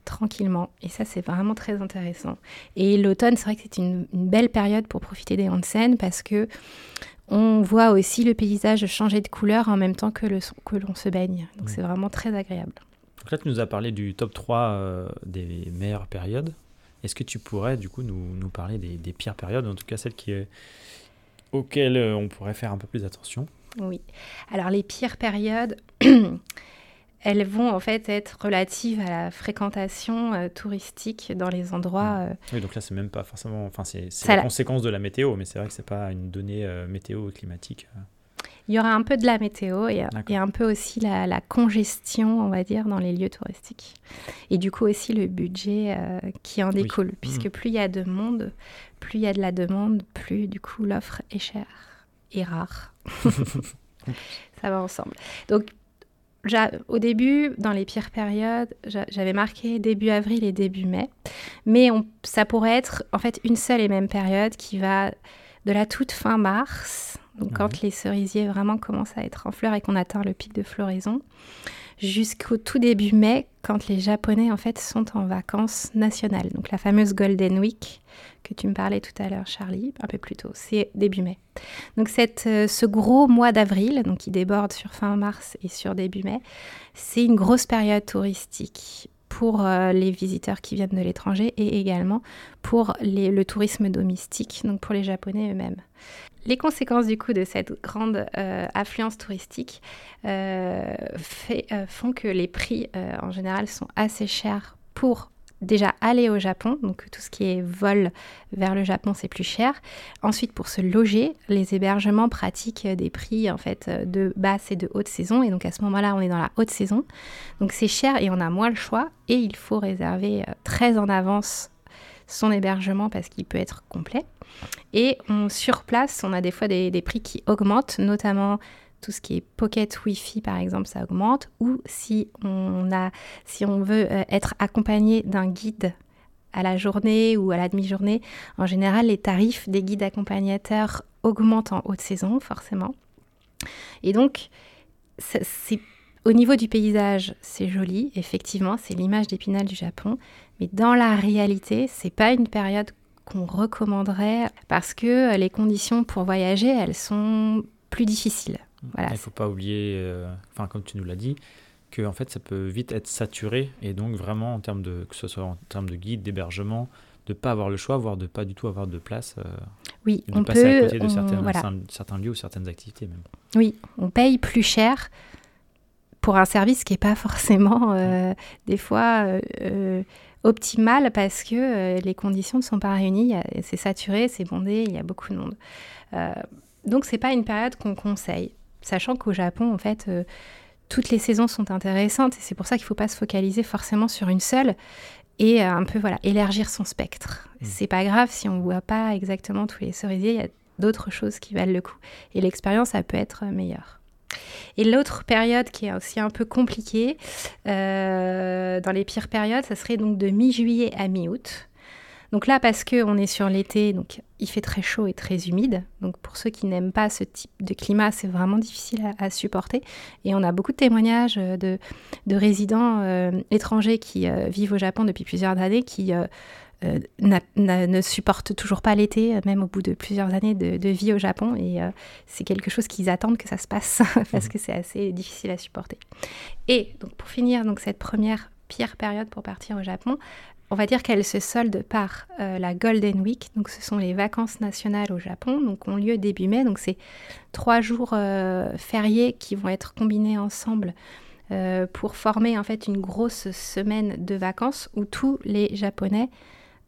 tranquillement. Et ça, c'est vraiment très intéressant. Et l'automne, c'est vrai que c'est une, une, belle période pour profiter des onsen parce que on voit aussi le paysage changer de couleur en même temps que, l'on se baigne. Donc c'est vraiment très agréable. Donc là, tu nous as parlé du top 3 euh, des meilleures périodes. Est-ce que tu pourrais du coup nous, parler des, pires périodes, en tout cas celles qui, auxquelles euh, on pourrait faire un peu plus attention? Oui. Alors les pires périodes, elles vont en fait être relatives à la fréquentation euh, touristique dans les endroits. Mmh. Euh, oui, donc là, c'est même pas forcément. Enfin, c'est la, conséquence de la météo, mais c'est vrai que c'est pas une donnée euh, météo climatique. Il y aura un peu de la météo et, un peu aussi la, congestion, on va dire, dans les lieux touristiques. Et du coup aussi le budget qui en découle, puisque mmh. plus il y a de monde, plus il y a de la demande, plus du coup l'offre est chère et rare. Ça va ensemble. Donc au début, dans les pires périodes, j'avais marqué début avril et début mai. Mais ça pourrait être en fait une seule et même période qui va de la toute fin mars, donc quand les cerisiers vraiment commencent à être en fleurs et qu'on atteint le pic de floraison, jusqu'au tout début mai, quand les Japonais en fait sont en vacances nationales. Donc la fameuse Golden Week que tu me parlais tout à l'heure, Charlie, un peu plus tôt, c'est début mai. Donc cette, euh, ce gros mois d'avril, donc qui déborde sur fin mars et sur début mai, c'est une grosse période touristique pour euh, les visiteurs qui viennent de l'étranger et également pour le tourisme domestique, donc pour les Japonais eux-mêmes. Les conséquences du coup de cette grande euh, affluence touristique euh, font que les prix en général sont assez chers pour déjà aller au Japon, donc tout ce qui est vol vers le Japon, c'est plus cher. Ensuite, pour se loger, les hébergements pratiquent des prix en fait de basse et de haute saison, et donc à ce moment-là, on est dans la haute saison, donc c'est cher et on a moins le choix, et il faut réserver euh, très en avance son hébergement parce qu'il peut être complet. Et on, sur place, on a des fois des, des prix qui augmentent, notamment tout ce qui est pocket Wi-Fi par exemple, ça augmente. Ou si on, a, si on veut euh, être accompagné d'un guide à la journée ou à la demi-journée, en général, les tarifs des guides accompagnateurs augmentent en haute saison, forcément. Et donc, c'est au niveau du paysage, c'est joli, effectivement, c'est l'image d'Épinal du Japon, mais dans la réalité, c'est pas une période qu'on recommanderait parce que les conditions pour voyager, elles sont plus difficiles. Il ne faut pas oublier, euh, enfin comme tu nous l'as dit, que en fait ça peut vite être saturé et donc vraiment en termes de que ce soit en termes de guide, d'hébergement, de pas avoir le choix, voire de pas du tout avoir de place. Euh, oui, de on passer peut, à côté de on- certains, voilà. certains lieux ou certaines activités même. Oui, on paye plus cher pour un service qui n'est pas forcément euh, des fois euh, optimal parce que les conditions ne sont pas réunies. C'est saturé, c'est bondé, il y a beaucoup de monde. Donc c'est pas une période qu'on conseille, sachant qu'au Japon, en fait, euh, toutes les saisons sont intéressantes et c'est pour ça qu'il ne faut pas se focaliser forcément sur une seule et euh, un peu voilà élargir son spectre. Mm. C'est pas grave si on voit pas exactement tous les cerisiers, il y a d'autres choses qui valent le coup et l'expérience ça peut être meilleure. Et l'autre période qui est aussi un peu compliquée, euh, dans les pires périodes, ça serait donc de mi-juillet à mi-août. Donc là, parce qu'on est sur l'été, donc il fait très chaud et très humide. Donc pour ceux qui n'aiment pas ce type de climat, c'est vraiment difficile à, à supporter. Et on a beaucoup de témoignages euh, de, de résidents euh, étrangers qui euh, vivent au Japon depuis plusieurs années, qui euh, ne supportent toujours pas l'été, même au bout de plusieurs années de, de vie au Japon. Et c'est quelque chose qu'ils attendent que ça se passe parce que c'est assez difficile à supporter. Et donc pour finir donc cette première pire période pour partir au Japon, on va dire qu'elle se solde par euh, la Golden Week, donc ce sont les vacances nationales au Japon, donc ont lieu début mai, donc c'est trois jours euh, fériés qui vont être combinés ensemble euh, pour former en fait une grosse semaine de vacances où tous les Japonais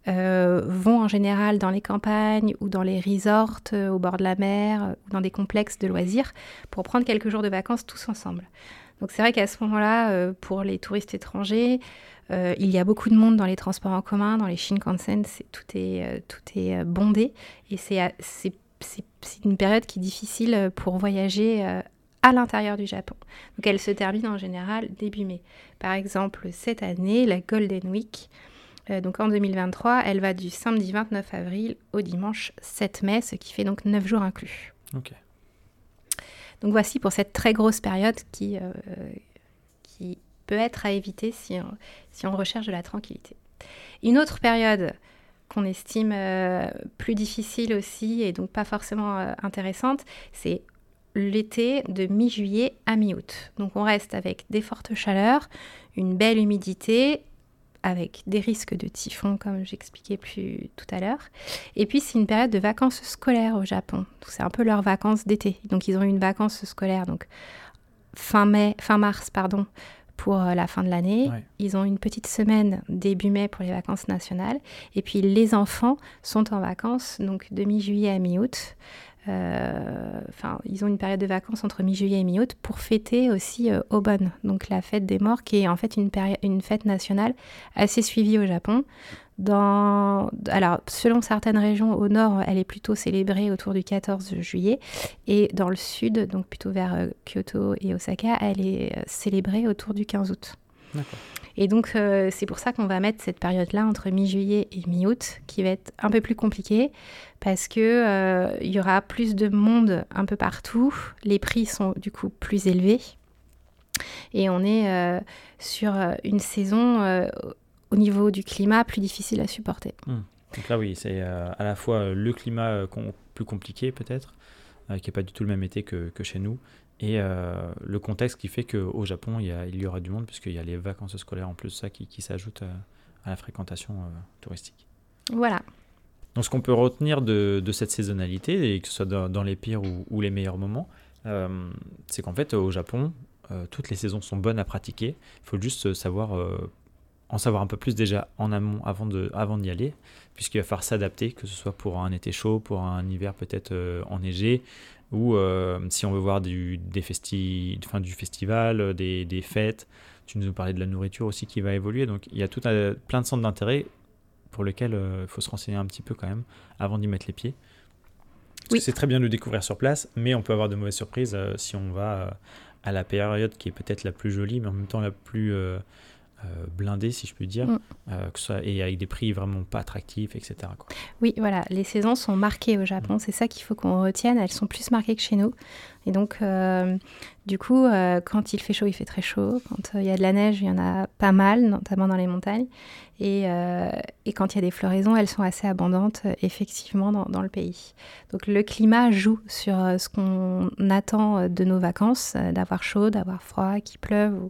vont en général dans les campagnes ou dans les resorts au bord de la mer ou dans des complexes de loisirs pour prendre quelques jours de vacances tous ensemble. Donc c'est vrai qu'à ce moment-là, euh, pour les touristes étrangers, euh, il y a beaucoup de monde dans les transports en commun, dans les Shinkansen, tout est, euh, tout est bondé et c'est une période qui est difficile pour voyager à l'intérieur du Japon. Donc elle se termine en général début mai. Par exemple, cette année, la Golden Week, donc en 2023, elle va du samedi 29 avril au dimanche 7 mai, ce qui fait donc 9 jours inclus. Ok. Donc voici pour cette très grosse période qui, euh, peut être à éviter si on, si on recherche de la tranquillité. Une autre période qu'on estime euh, plus difficile aussi et donc pas forcément euh, intéressante, c'est l'été de mi-juillet à mi-août. Donc on reste avec des fortes chaleurs, une belle humidité, avec des risques de typhon comme j'expliquais plus tout à l'heure. Et puis c'est une période de vacances scolaires au Japon. C'est un peu leurs vacances d'été. Donc ils ont une vacances scolaires donc fin mai, fin mars pardon pour euh, la fin de l'année. Ouais. Ils ont une petite semaine début mai pour les vacances nationales. Et puis les enfants sont en vacances donc de mi-juillet à mi-août. Euh, Enfin, ils ont une période de vacances entre mi-juillet et mi-août pour fêter aussi euh, Obon, donc la fête des morts, qui est en fait une, fête nationale assez suivie au Japon. Dans, alors, selon certaines régions, au nord, elle est plutôt célébrée autour du 14 juillet, et dans le sud, donc plutôt vers euh, Kyoto et Osaka, elle est euh, célébrée autour du 15 août. D'accord. Et donc, euh, c'est pour ça qu'on va mettre cette période-là entre mi-juillet et mi-août, qui va être un peu plus compliquée, parce que euh, y aura plus de monde un peu partout. Les prix sont du coup plus élevés. Et on est euh, sur une saison au niveau du climat plus difficile à supporter. Donc là, oui, c'est à la fois le climat plus compliqué peut-être, qui n'est pas du tout le même été que chez nous, et euh, le contexte qui fait qu'au Japon, il y, a- il y aura du monde, puisqu'il y a les vacances scolaires en plus de ça qui, qui s'ajoutent euh, à la fréquentation euh, touristique. Voilà. Donc ce qu'on peut retenir de, de cette saisonnalité, et que ce soit dans, dans les pires ou, ou les meilleurs moments, euh, c'est qu'en fait au Japon, euh, toutes les saisons sont bonnes à pratiquer. Il faut juste savoir euh, en savoir un peu plus déjà en amont avant d'y avant d'y aller, puisqu'il va falloir s'adapter, que ce soit pour un été chaud, pour un hiver peut-être enneigé, ou si on veut voir du, des festi enfin, du festival, des, des, fêtes. Tu nous parlais de la nourriture aussi qui va évoluer. Donc il y a tout un, plein de centres d'intérêt pour lesquels il faut se renseigner un petit peu quand même avant d'y mettre les pieds. Oui. C'est très bien de le découvrir sur place, mais on peut avoir de mauvaises surprises si on va à la période qui est peut-être la plus jolie, mais en même temps la plus euh, euh, blindée, si je puis dire, mm. euh, que ça, et avec des prix vraiment pas attractifs, etc. Quoi. Oui, voilà, les saisons sont marquées au Japon, mm. c'est ça qu'il faut qu'on retienne, elles sont plus marquées que chez nous. Et donc, du coup, quand il fait chaud, il fait très chaud. Quand il y a de la neige, il y en a pas mal, notamment dans les montagnes. Et, et quand il y a des floraisons, elles sont assez abondantes, effectivement, dans, le pays. Donc, le climat joue sur ce qu'on attend de nos vacances, d'avoir chaud, d'avoir froid, qu'il pleuve.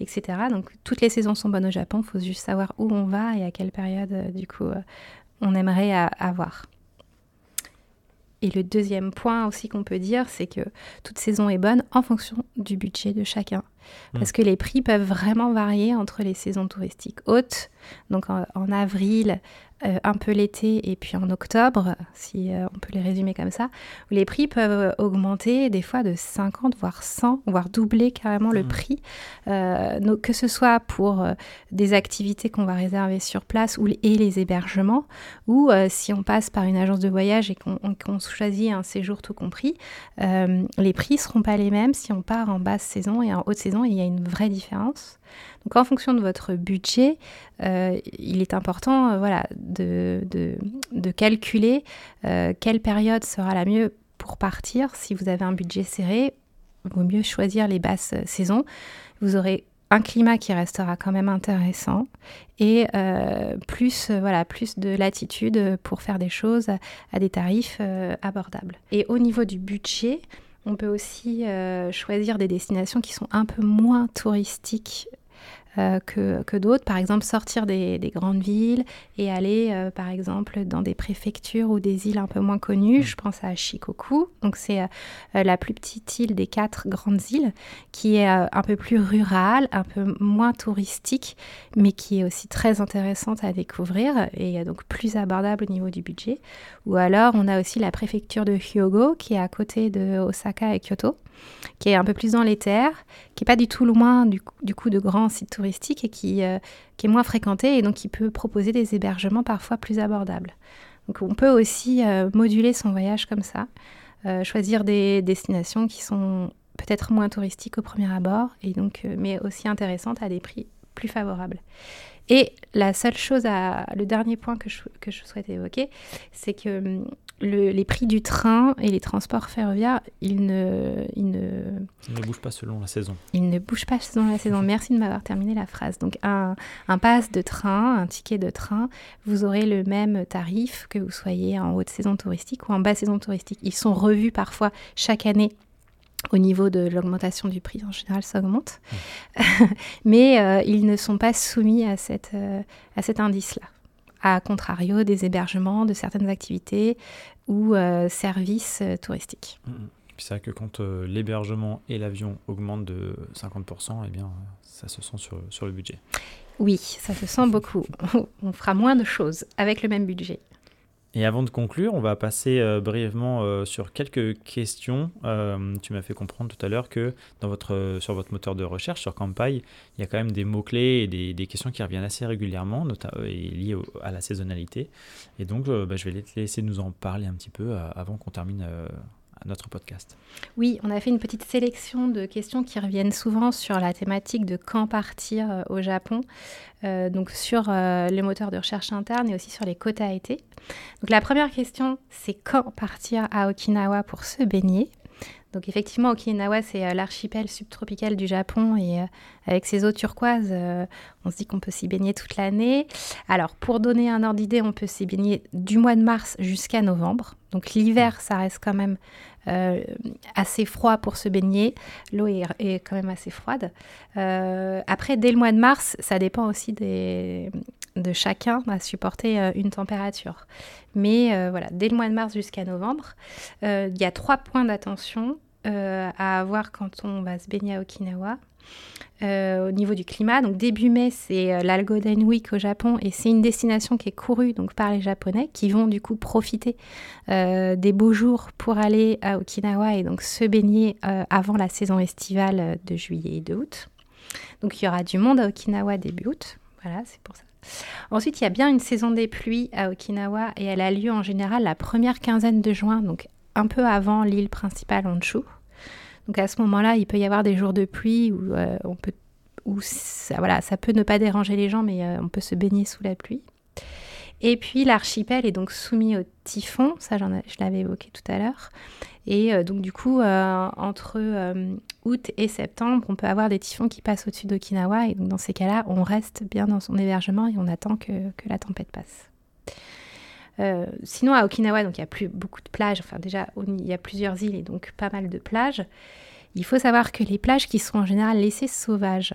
Etc. Donc toutes les saisons sont bonnes au Japon, il faut juste savoir où on va et à quelle période euh, du coup euh, on aimerait avoir. Et le deuxième point aussi qu'on peut dire, c'est que toute saison est bonne en fonction du budget de chacun. Parce mmh. que les prix peuvent vraiment varier entre les saisons touristiques hautes, donc en avril, euh, un peu l'été et puis en octobre, si euh, on peut les résumer comme ça, où les prix peuvent augmenter des fois de 50, voire 100, voire doubler carrément le mmh. prix, euh, que ce soit pour des activités qu'on va réserver sur place ou, et les hébergements, ou si on passe par une agence de voyage et qu'on choisit un séjour tout compris, les prix seront pas les mêmes si on part en basse saison et en haute saison, il y a une vraie différence. Donc en fonction de votre budget, euh, il est important euh, voilà, de, de, calculer euh, quelle période sera la mieux pour partir. Si vous avez un budget serré, il vaut mieux choisir les basses saisons. Vous aurez un climat qui restera quand même intéressant et plus, voilà, plus de latitude pour faire des choses à, des tarifs abordables. Et au niveau du budget, on peut aussi choisir des destinations qui sont un peu moins touristiques euh, que, que d'autres. Par exemple, sortir des, des, grandes villes et aller, euh, par exemple, dans des préfectures ou des îles un peu moins connues. Je pense à Shikoku. Donc, c'est euh, la plus petite île des quatre grandes îles qui est un peu plus rurale, un peu moins touristique, mais qui est aussi très intéressante à découvrir et donc plus abordable au niveau du budget. Ou alors, on a aussi la préfecture de Hyogo qui est à côté de Osaka et Kyoto qui est un peu plus dans les terres, qui n'est pas du tout loin du, coup de grands sites touristiques et qui, euh, qui, est moins fréquenté et donc qui peut proposer des hébergements parfois plus abordables. Donc on peut aussi euh, moduler son voyage comme ça, euh, choisir des destinations qui sont peut-être moins touristiques au premier abord, et donc, mais aussi intéressantes à des prix plus favorables. Et la seule chose, à, le dernier point que que je souhaite évoquer, c'est que les prix du train et les transports ferroviaires, ils ne, ils ne... ne bougent pas selon la saison. Ils ne bougent pas selon la saison. Merci de m'avoir terminé la phrase. Donc un, un pass de train, un ticket de train, vous aurez le même tarif que vous soyez en haute saison touristique ou en basse saison touristique. Ils sont revus parfois chaque année au niveau de l'augmentation du prix, en général, ça augmente. Mmh. Mais euh, ils ne sont pas soumis à, cette, euh, à cet indice-là à contrario des hébergements, de certaines activités ou euh, services euh, touristiques. Mmh. C'est vrai que quand euh, l'hébergement et l'avion augmentent de 50%, eh bien, ça se sent sur, sur le budget. Oui, ça se sent beaucoup. On fera moins de choses avec le même budget. Et avant de conclure, on va passer euh, brièvement euh, sur quelques questions. Euh, tu m'as fait comprendre tout à l'heure que sur votre moteur de recherche, sur Campagne, il y a quand même des mots-clés et des, questions qui reviennent assez régulièrement, notamment liées à la saisonnalité. Et donc, bah, je vais te laisser nous en parler un petit peu avant qu'on termine notre podcast. Oui, on a fait une petite sélection de questions qui reviennent souvent sur la thématique de quand partir euh, au Japon, euh, donc sur euh, les moteurs de recherche interne et aussi sur les quotas été. Donc la première question, c'est quand partir à Okinawa pour se baigner? Donc effectivement, Okinawa, c'est l'archipel subtropical du Japon et avec ses eaux turquoises, on se dit qu'on peut s'y baigner toute l'année. Alors pour donner un ordre d'idée, on peut s'y baigner du mois de mars jusqu'à novembre. Donc l'hiver, ça reste quand même euh, assez froid pour se baigner. L'eau est, quand même assez froide. Euh, après, dès le mois de mars, ça dépend aussi des, de chacun à supporter euh, une température. Mais voilà, dès le mois de mars jusqu'à novembre, il y a trois points d'attention à avoir quand on va se baigner à Okinawa. Euh, au niveau du climat. Donc début mai, c'est euh, l'Algoden Week au Japon et c'est une destination qui est courue donc par les Japonais qui vont du coup profiter euh, des beaux jours pour aller à Okinawa et donc se baigner avant la saison estivale de juillet et de août. Donc il y aura du monde à Okinawa début août. Voilà, c'est pour ça. Ensuite, il y a bien une saison des pluies à Okinawa et elle a lieu en général la première quinzaine de juin, donc un peu avant l'île principale Honshu. Donc à ce moment-là, il peut y avoir des jours de pluie où euh, on peut, où ça, voilà, ça peut ne pas déranger les gens, mais euh, on peut se baigner sous la pluie. Et puis l'archipel est donc soumis au typhon, ça je l'avais évoqué tout à l'heure. Et euh, donc du coup, entre août et septembre, on peut avoir des typhons qui passent au-dessus d'Okinawa. Et donc dans ces cas-là, on reste bien dans son hébergement et on attend que la tempête passe. Euh, sinon, à Okinawa, donc il n'y a plus beaucoup de plages. Enfin, déjà, il y a plusieurs îles et donc pas mal de plages. Il faut savoir que les plages qui sont en général laissées sauvages,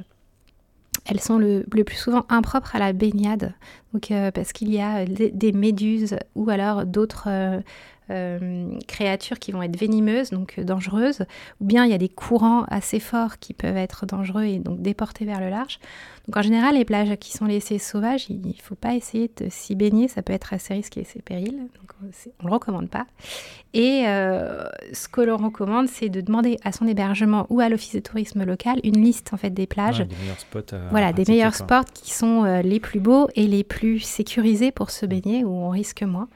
elles sont le, plus souvent impropres à la baignade. Donc, euh, parce qu'il y a des, méduses ou alors d'autres euh, euh, créatures qui vont être venimeuses, donc euh, dangereuses, ou bien il y a des courants assez forts qui peuvent être dangereux et donc déportés vers le large. Donc en général, les plages qui sont laissées sauvages, il ne faut pas essayer de s'y baigner, ça peut être assez risqué et c'est péril, donc on ne le recommande pas. Et euh, ce que l'on recommande, c'est de demander à son hébergement ou à l'office de tourisme local une liste en fait des plages. des meilleurs spots. voilà, des meilleurs spots qui sont les plus beaux et les plus sécurisés pour se baigner où on risque moins.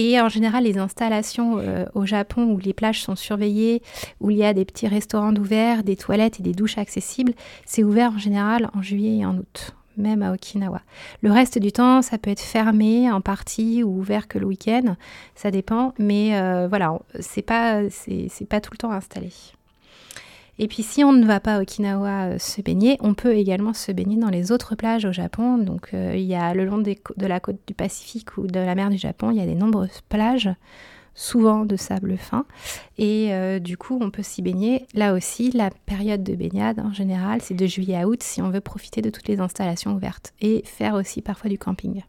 Et en général, les installations euh, au Japon où les plages sont surveillées, où il y a des petits restaurants ouverts, des toilettes et des douches accessibles, c'est ouvert en général en juillet et en août, même à Okinawa. Le reste du temps, ça peut être fermé en partie ou ouvert que le week-end, ça dépend, mais euh, voilà, c'est pas, c'est pas tout le temps installé. Et puis si on ne va pas à Okinawa euh, se baigner, on peut également se baigner dans les autres plages au Japon. Donc euh, il y a le long de la côte du Pacifique ou de la mer du Japon, il y a des nombreuses plages, souvent de sable fin. Et euh, du coup, on peut s'y baigner. Là aussi, la période de baignade en général, c'est de juillet à août si on veut profiter de toutes les installations ouvertes et faire aussi parfois du camping.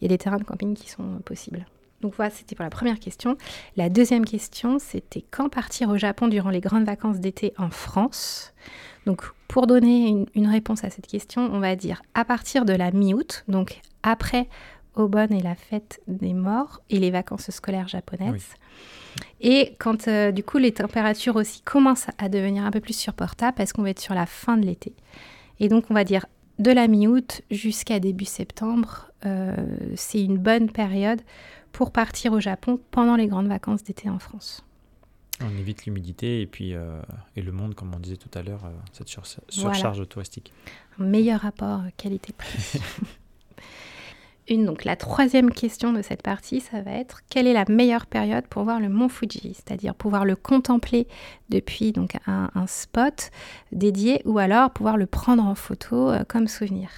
Il y a des terrains de camping qui sont possibles. Donc voilà, c'était pour la première question. La deuxième question, c'était quand partir au Japon durant les grandes vacances d'été en France? Donc pour donner une, réponse à cette question, on va dire à partir de la mi-août, donc après Obon et la fête des morts et les vacances scolaires japonaises. Et quand euh, du coup les températures aussi commencent à devenir un peu plus supportables parce qu'on va être sur la fin de l'été. Et donc on va dire de la mi-août jusqu'à début septembre, euh, c'est une bonne période pour partir au Japon pendant les grandes vacances d'été en France. On évite l'humidité et puis euh, et le monde, comme on disait tout à l'heure, euh, cette surcharge touristique. Un meilleur rapport qualité-prix. Donc la troisième question de cette partie, ça va être quelle est la meilleure période pour voir le mont Fuji, c'est-à-dire pouvoir le contempler depuis donc un, spot dédié ou alors pouvoir le prendre en photo euh, comme souvenir.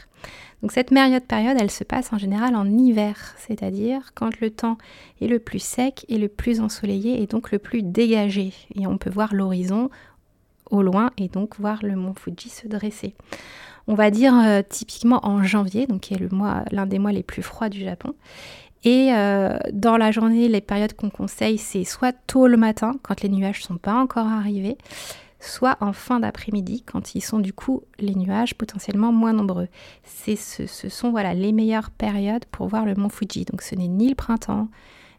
Donc cette période, période, elle se passe en général en hiver, c'est-à-dire quand le temps est le plus sec et le plus ensoleillé et donc le plus dégagé. Et on peut voir l'horizon au loin et donc voir le mont Fuji se dresser. On va dire euh, typiquement en janvier, donc qui est le mois, l'un des mois les plus froids du Japon. Et euh, dans la journée, les périodes qu'on conseille, c'est soit tôt le matin, quand les nuages ne sont pas encore arrivés, soit en fin d'après-midi quand ils sont du coup les nuages potentiellement moins nombreux. C'est ce, sont voilà les meilleures périodes pour voir le mont Fuji. Donc ce n'est ni le printemps,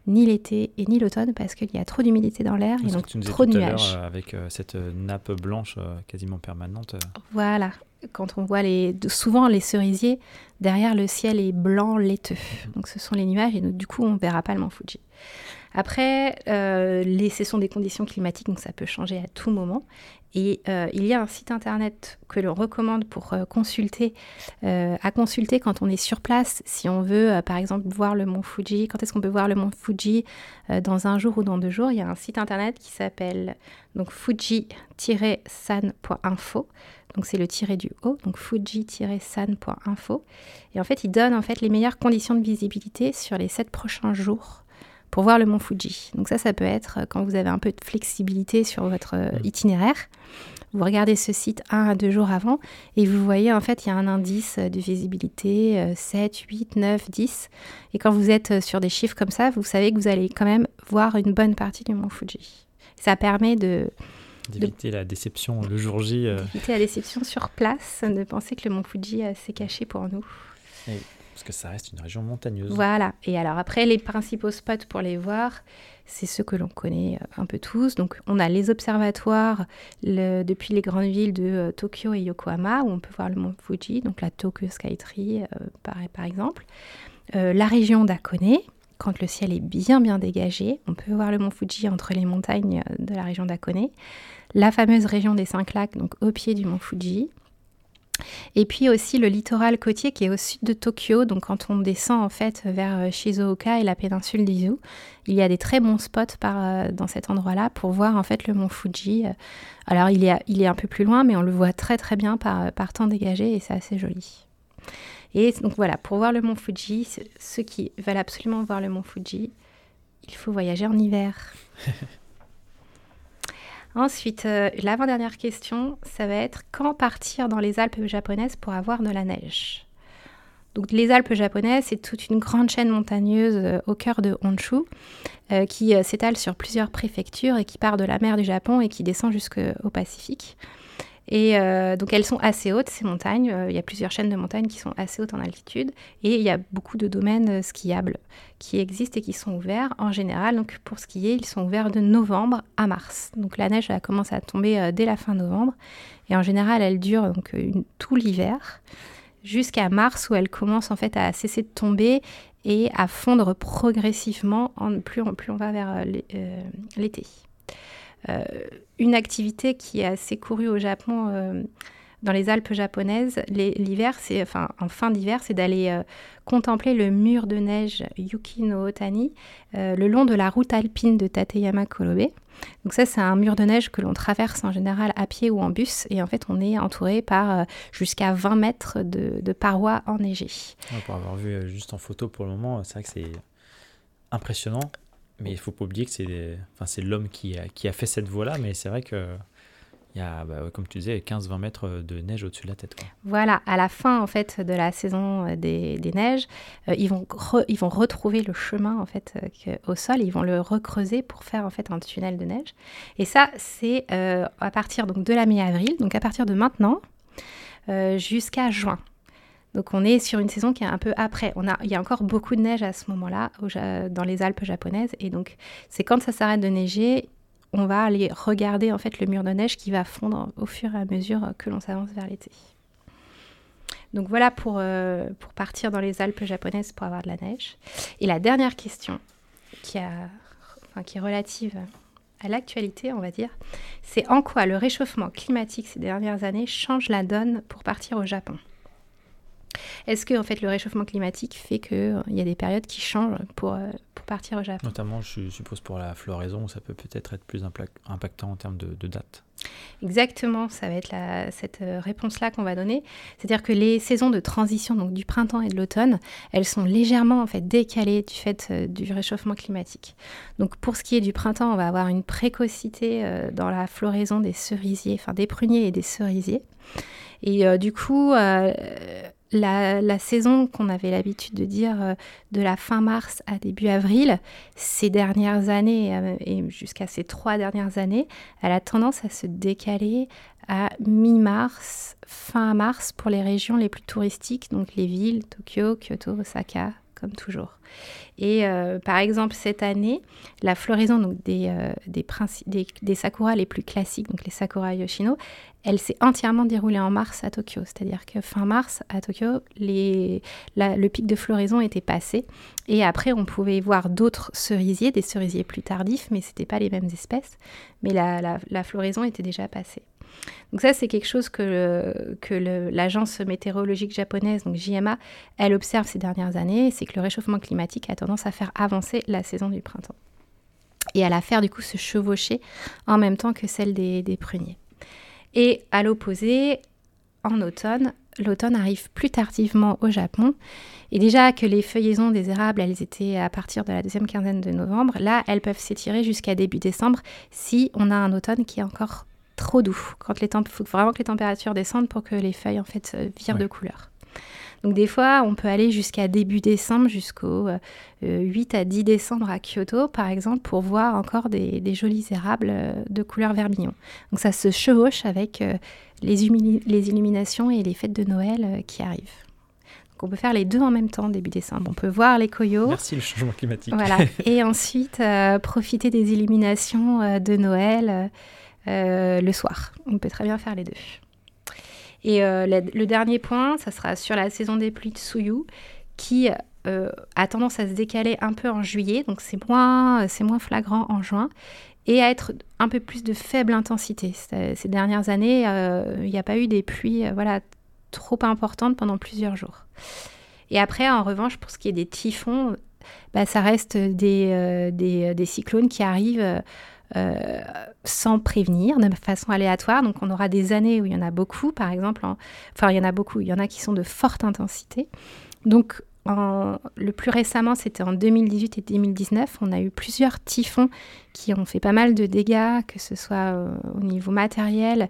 ni l'été et ni l'automne parce qu'il y a trop d'humidité dans l'air et donc trop de nuages. Euh, avec euh, cette euh, nappe blanche quasiment permanente. Voilà, quand on voit les, souvent les cerisiers, derrière le ciel est blanc laiteux. Mhm. Donc ce sont les nuages et du coup on verra pas le mont Fuji. Après, euh, les, ce sont des conditions climatiques, donc ça peut changer à tout moment. Et euh, il y a un site internet que l'on recommande pour euh, consulter, à consulter quand on est sur place, si on veut, par exemple, voir le mont Fuji. Quand est-ce qu'on peut voir le mont Fuji dans un jour ou dans deux jours Il y a un site internet qui s'appelle fuji-san.info. Donc c'est le tiré du haut, donc fuji-san.info. Et en fait, il donne en fait les meilleures conditions de visibilité sur les sept prochains jours pour voir le mont Fuji. Donc ça, ça peut être euh, quand vous avez un peu de flexibilité sur votre euh, mm. itinéraire. Vous regardez ce site un à deux jours avant et vous voyez en fait il y a un indice de visibilité 7, 8, 9, 10. Et quand vous êtes euh, sur des chiffres comme ça, vous savez que vous allez quand même voir une bonne partie du mont Fuji. Ça permet de... D'éviter la déception le jour J. Euh. D'éviter la déception sur place, de penser que le mont Fuji s'est caché pour nous. Parce que ça reste une région montagneuse. Voilà. Et alors après, les principaux spots pour les voir, c'est ceux que l'on connaît euh, un peu tous. Donc on a les observatoires depuis les grandes villes de euh, Tokyo et Yokohama, où on peut voir le mont Fuji, donc la Tokyo Skytree par, par exemple. la région d'Akone, quand le ciel est bien bien dégagé, on peut voir le mont Fuji entre les montagnes de la région d'Akone, la fameuse région des cinq lacs, donc au pied du mont Fuji. Et puis aussi le littoral côtier qui est au sud de Tokyo, donc quand on descend en fait vers Shizuoka et la péninsule d'Izu, il y a des très bons spots euh, dans cet endroit-là pour voir en fait le mont Fuji. Alors il est, il est un peu plus loin, mais on le voit très très bien par, par temps dégagé et c'est assez joli. Et donc voilà, pour voir le mont Fuji, ceux qui veulent absolument voir le mont Fuji, il faut voyager en hiver. Ensuite, euh, l'avant-dernière question, ça va être quand partir dans les Alpes japonaises pour avoir de la neige? Donc les Alpes japonaises, c'est toute une grande chaîne montagneuse euh, au cœur de Honshu euh, qui s'étale sur plusieurs préfectures et qui part de la mer du Japon et qui descend jusqu'au Pacifique. Et euh, donc elles sont assez hautes, ces montagnes. Euh, il y a plusieurs chaînes de montagnes qui sont assez hautes en altitude. Et il y a beaucoup de domaines euh, skiables qui existent et qui sont ouverts. En général, donc pour skier, ils sont ouverts de novembre à mars. Donc la neige, commence à tomber dès la fin novembre. Et en général, elle dure donc tout l'hiver jusqu'à mars où elle commence en fait à cesser de tomber et à fondre progressivement en, plus, on, plus on va vers l'été. Une activité qui est assez courue au Japon euh, dans les Alpes japonaises, l'hiver, c'est enfin en fin d'hiver, c'est d'aller euh, contempler le mur de neige Yuki no Otani le long de la route alpine de Tateyama Kolobe. Donc ça, c'est un mur de neige que l'on traverse en général à pied ou en bus, et en fait, on est entouré par jusqu'à 20 mètres de, parois enneigées. pour avoir vu juste en photo pour le moment, c'est vrai que c'est impressionnant. Mais il faut pas oublier que c'est enfin, l'homme qui a, qui a fait cette voie-là, mais c'est vrai que il y a, bah, comme tu disais, 15-20 mètres de neige au-dessus de la tête. Voilà, à la fin en fait de la saison euh, des, des neiges, euh, ils, vont ils vont retrouver le chemin en fait euh, au sol, ils vont le recreuser pour faire en fait un tunnel de neige. Et ça, c'est à partir donc de la mi-avril, donc à partir de maintenant jusqu'à juin. Donc on est sur une saison qui est un peu après. Il y a encore beaucoup de neige à ce moment-là dans les Alpes japonaises. Et donc c'est quand ça s'arrête de neiger, on va aller regarder en fait le mur de neige qui va fondre au fur et à mesure que l'on s'avance vers l'été. Donc voilà pour, euh, partir dans les Alpes japonaises pour avoir de la neige. Et la dernière question qui est relative à l'actualité, on va dire, c'est en quoi le réchauffement climatique ces dernières années change la donne pour partir au Japon? Est-ce que en fait le réchauffement climatique fait qu'il euh, y a des périodes qui changent pour, euh, pour partir au Japon? Notamment, je suppose pour la floraison, ça peut peut-être être plus impactant en termes de, date. Exactement, ça va être la, cette euh, réponse-là qu'on va donner. C'est-à-dire que les saisons de transition, donc du printemps et de l'automne, elles sont légèrement en fait décalées du fait du réchauffement climatique. Donc pour ce qui est du printemps, on va avoir une précocité dans la floraison des cerisiers, enfin des pruniers et des cerisiers. Et du coup, la, saison qu'on avait l'habitude de dire euh, de la fin mars à début avril, ces dernières années euh, et jusqu'à ces trois dernières années, elle a tendance à se décaler à mi-mars, fin mars pour les régions les plus touristiques, donc les villes, Tokyo, Kyoto, Osaka, toujours. Et euh, par exemple, cette année, la floraison donc, des, euh, des, sakuras les plus classiques, donc les sakura yoshino, elle s'est entièrement déroulée en mars à Tokyo. C'est-à-dire que fin mars, à Tokyo, le pic de floraison était passé. Et après, on pouvait voir d'autres cerisiers, des cerisiers plus tardifs, mais ce n'étaient pas les mêmes espèces. Mais la floraison était déjà passée. Donc ça, c'est quelque chose que, l'agence météorologique japonaise, donc JMA, elle observe ces dernières années, c'est que le réchauffement climatique a tendance à faire avancer la saison du printemps et à la faire du coup se chevaucher en même temps que celle des, des pruniers. Et à l'opposé, en automne, l'automne arrive plus tardivement au Japon. Et déjà que les feuillaisons des érables, elles étaient à partir de la deuxième quinzaine de novembre, là, elles peuvent s'étirer jusqu'à début décembre si on a un automne qui est encore trop doux. Quand les faut vraiment que les températures descendent pour que les feuilles en fait virent de couleur. Donc des fois, on peut aller jusqu'à début décembre, jusqu'au 8 à 10 décembre à Kyoto, par exemple, pour voir encore des, jolis érables de couleur vermillon. Donc ça se chevauche avec les, les illuminations et les fêtes de Noël qui arrivent. Donc on peut faire les deux en même temps début décembre. On peut voir les coyotes. Merci le changement climatique. Voilà. et ensuite profiter des illuminations de Noël le soir. On peut très bien faire les deux. Et euh, le, dernier point, ça sera sur la saison des pluies de Suyu, qui euh, a tendance à se décaler un peu en juillet, donc c'est moins, moins flagrant en juin, et à être un peu plus de faible intensité. Ces dernières années, euh, il n'y a pas eu des pluies voilà, trop importantes pendant plusieurs jours. Et après, en revanche, pour ce qui est des typhons, bah, ça reste des, des, cyclones qui arrivent euh, sans prévenir, de façon aléatoire. Donc on aura des années où il y en a beaucoup, par exemple. Enfin, il y en a beaucoup, il y en a qui sont de forte intensité. Donc le plus récemment, c'était en 2018 et 2019. On a eu plusieurs typhons qui ont fait pas mal de dégâts, que ce soit euh, au niveau matériel.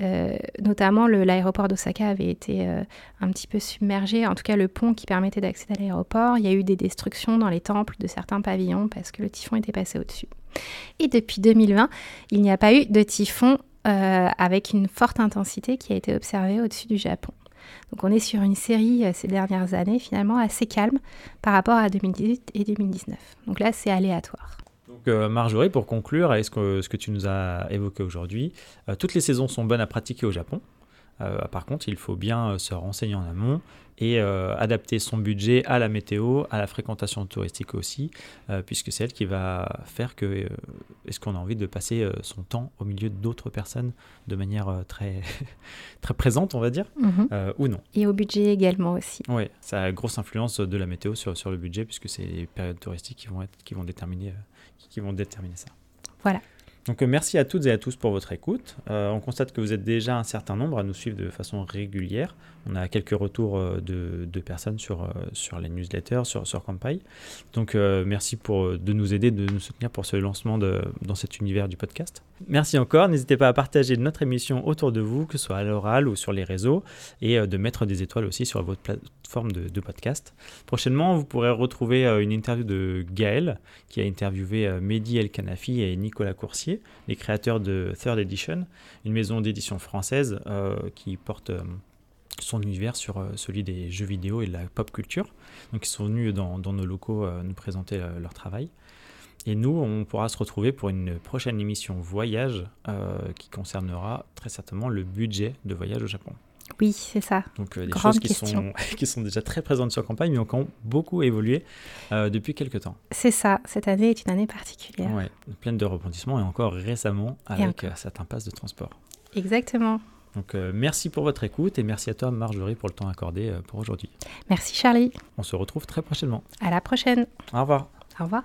Euh, notamment, l'aéroport d'Osaka avait été un petit peu submergé, en tout cas le pont qui permettait d'accéder à l'aéroport. Il y a eu des destructions dans les temples de certains pavillons parce que le typhon était passé au-dessus. Et depuis 2020, il n'y a pas eu de typhon euh, avec une forte intensité qui a été observée au-dessus du Japon. Donc on est sur une série euh, ces dernières années finalement assez calme par rapport à 2018 et 2019. Donc là c'est aléatoire. Donc euh, Marjorie, pour conclure avec ce que, ce que tu nous as évoqué aujourd'hui, toutes les saisons sont bonnes à pratiquer au Japon. par contre, il faut bien se renseigner en amont et euh, adapter son budget à la météo, à la fréquentation touristique aussi, euh, puisque c'est elle qui va faire que euh, est-ce qu'on a envie de passer son temps au milieu d'autres personnes de manière très, très présente, on va dire, mhm. ou non. Et au budget également aussi. Oui, ça a une grosse influence de la météo sur, sur le budget, puisque c'est les périodes touristiques qui vont, être, qui vont, déterminer, qui vont déterminer ça. Voilà. Donc euh, merci à toutes et à tous pour votre écoute. Euh, on constate que vous êtes déjà un certain nombre à nous suivre de façon régulière. On a quelques retours euh, de, personnes sur, sur les newsletters, sur, sur Campai. Donc merci pour, de nous aider, de nous soutenir pour ce lancement dans cet univers du podcast. Merci encore. N'hésitez pas à partager notre émission autour de vous, que ce soit à l'oral ou sur les réseaux, et de mettre des étoiles aussi sur votre plateforme de, de podcast. Prochainement, vous pourrez retrouver une interview de Gaël, qui a interviewé Mehdi El Kanafi et Nicolas Coursier les créateurs de Third Edition, une maison d'édition française euh, qui porte euh, son univers sur euh, celui des jeux vidéo et de la pop culture. Donc ils sont venus dans, nos locaux nous présenter leur travail. Et nous, on pourra se retrouver pour une prochaine émission voyage qui concernera très certainement le budget de voyage au Japon. Oui, c'est ça. Donc euh, des choses qui sont, qui sont déjà très présentes sur campagne, mais qui ont beaucoup évolué euh, depuis quelques temps. C'est ça. Cette année est une année particulière. Oui, pleine de rebondissements et encore récemment avec euh, certains passes de transport. Exactement. Donc merci pour votre écoute et merci à toi Marjorie pour le temps accordé pour aujourd'hui. Merci Charlie. On se retrouve très prochainement. À la prochaine. Au revoir. Au revoir.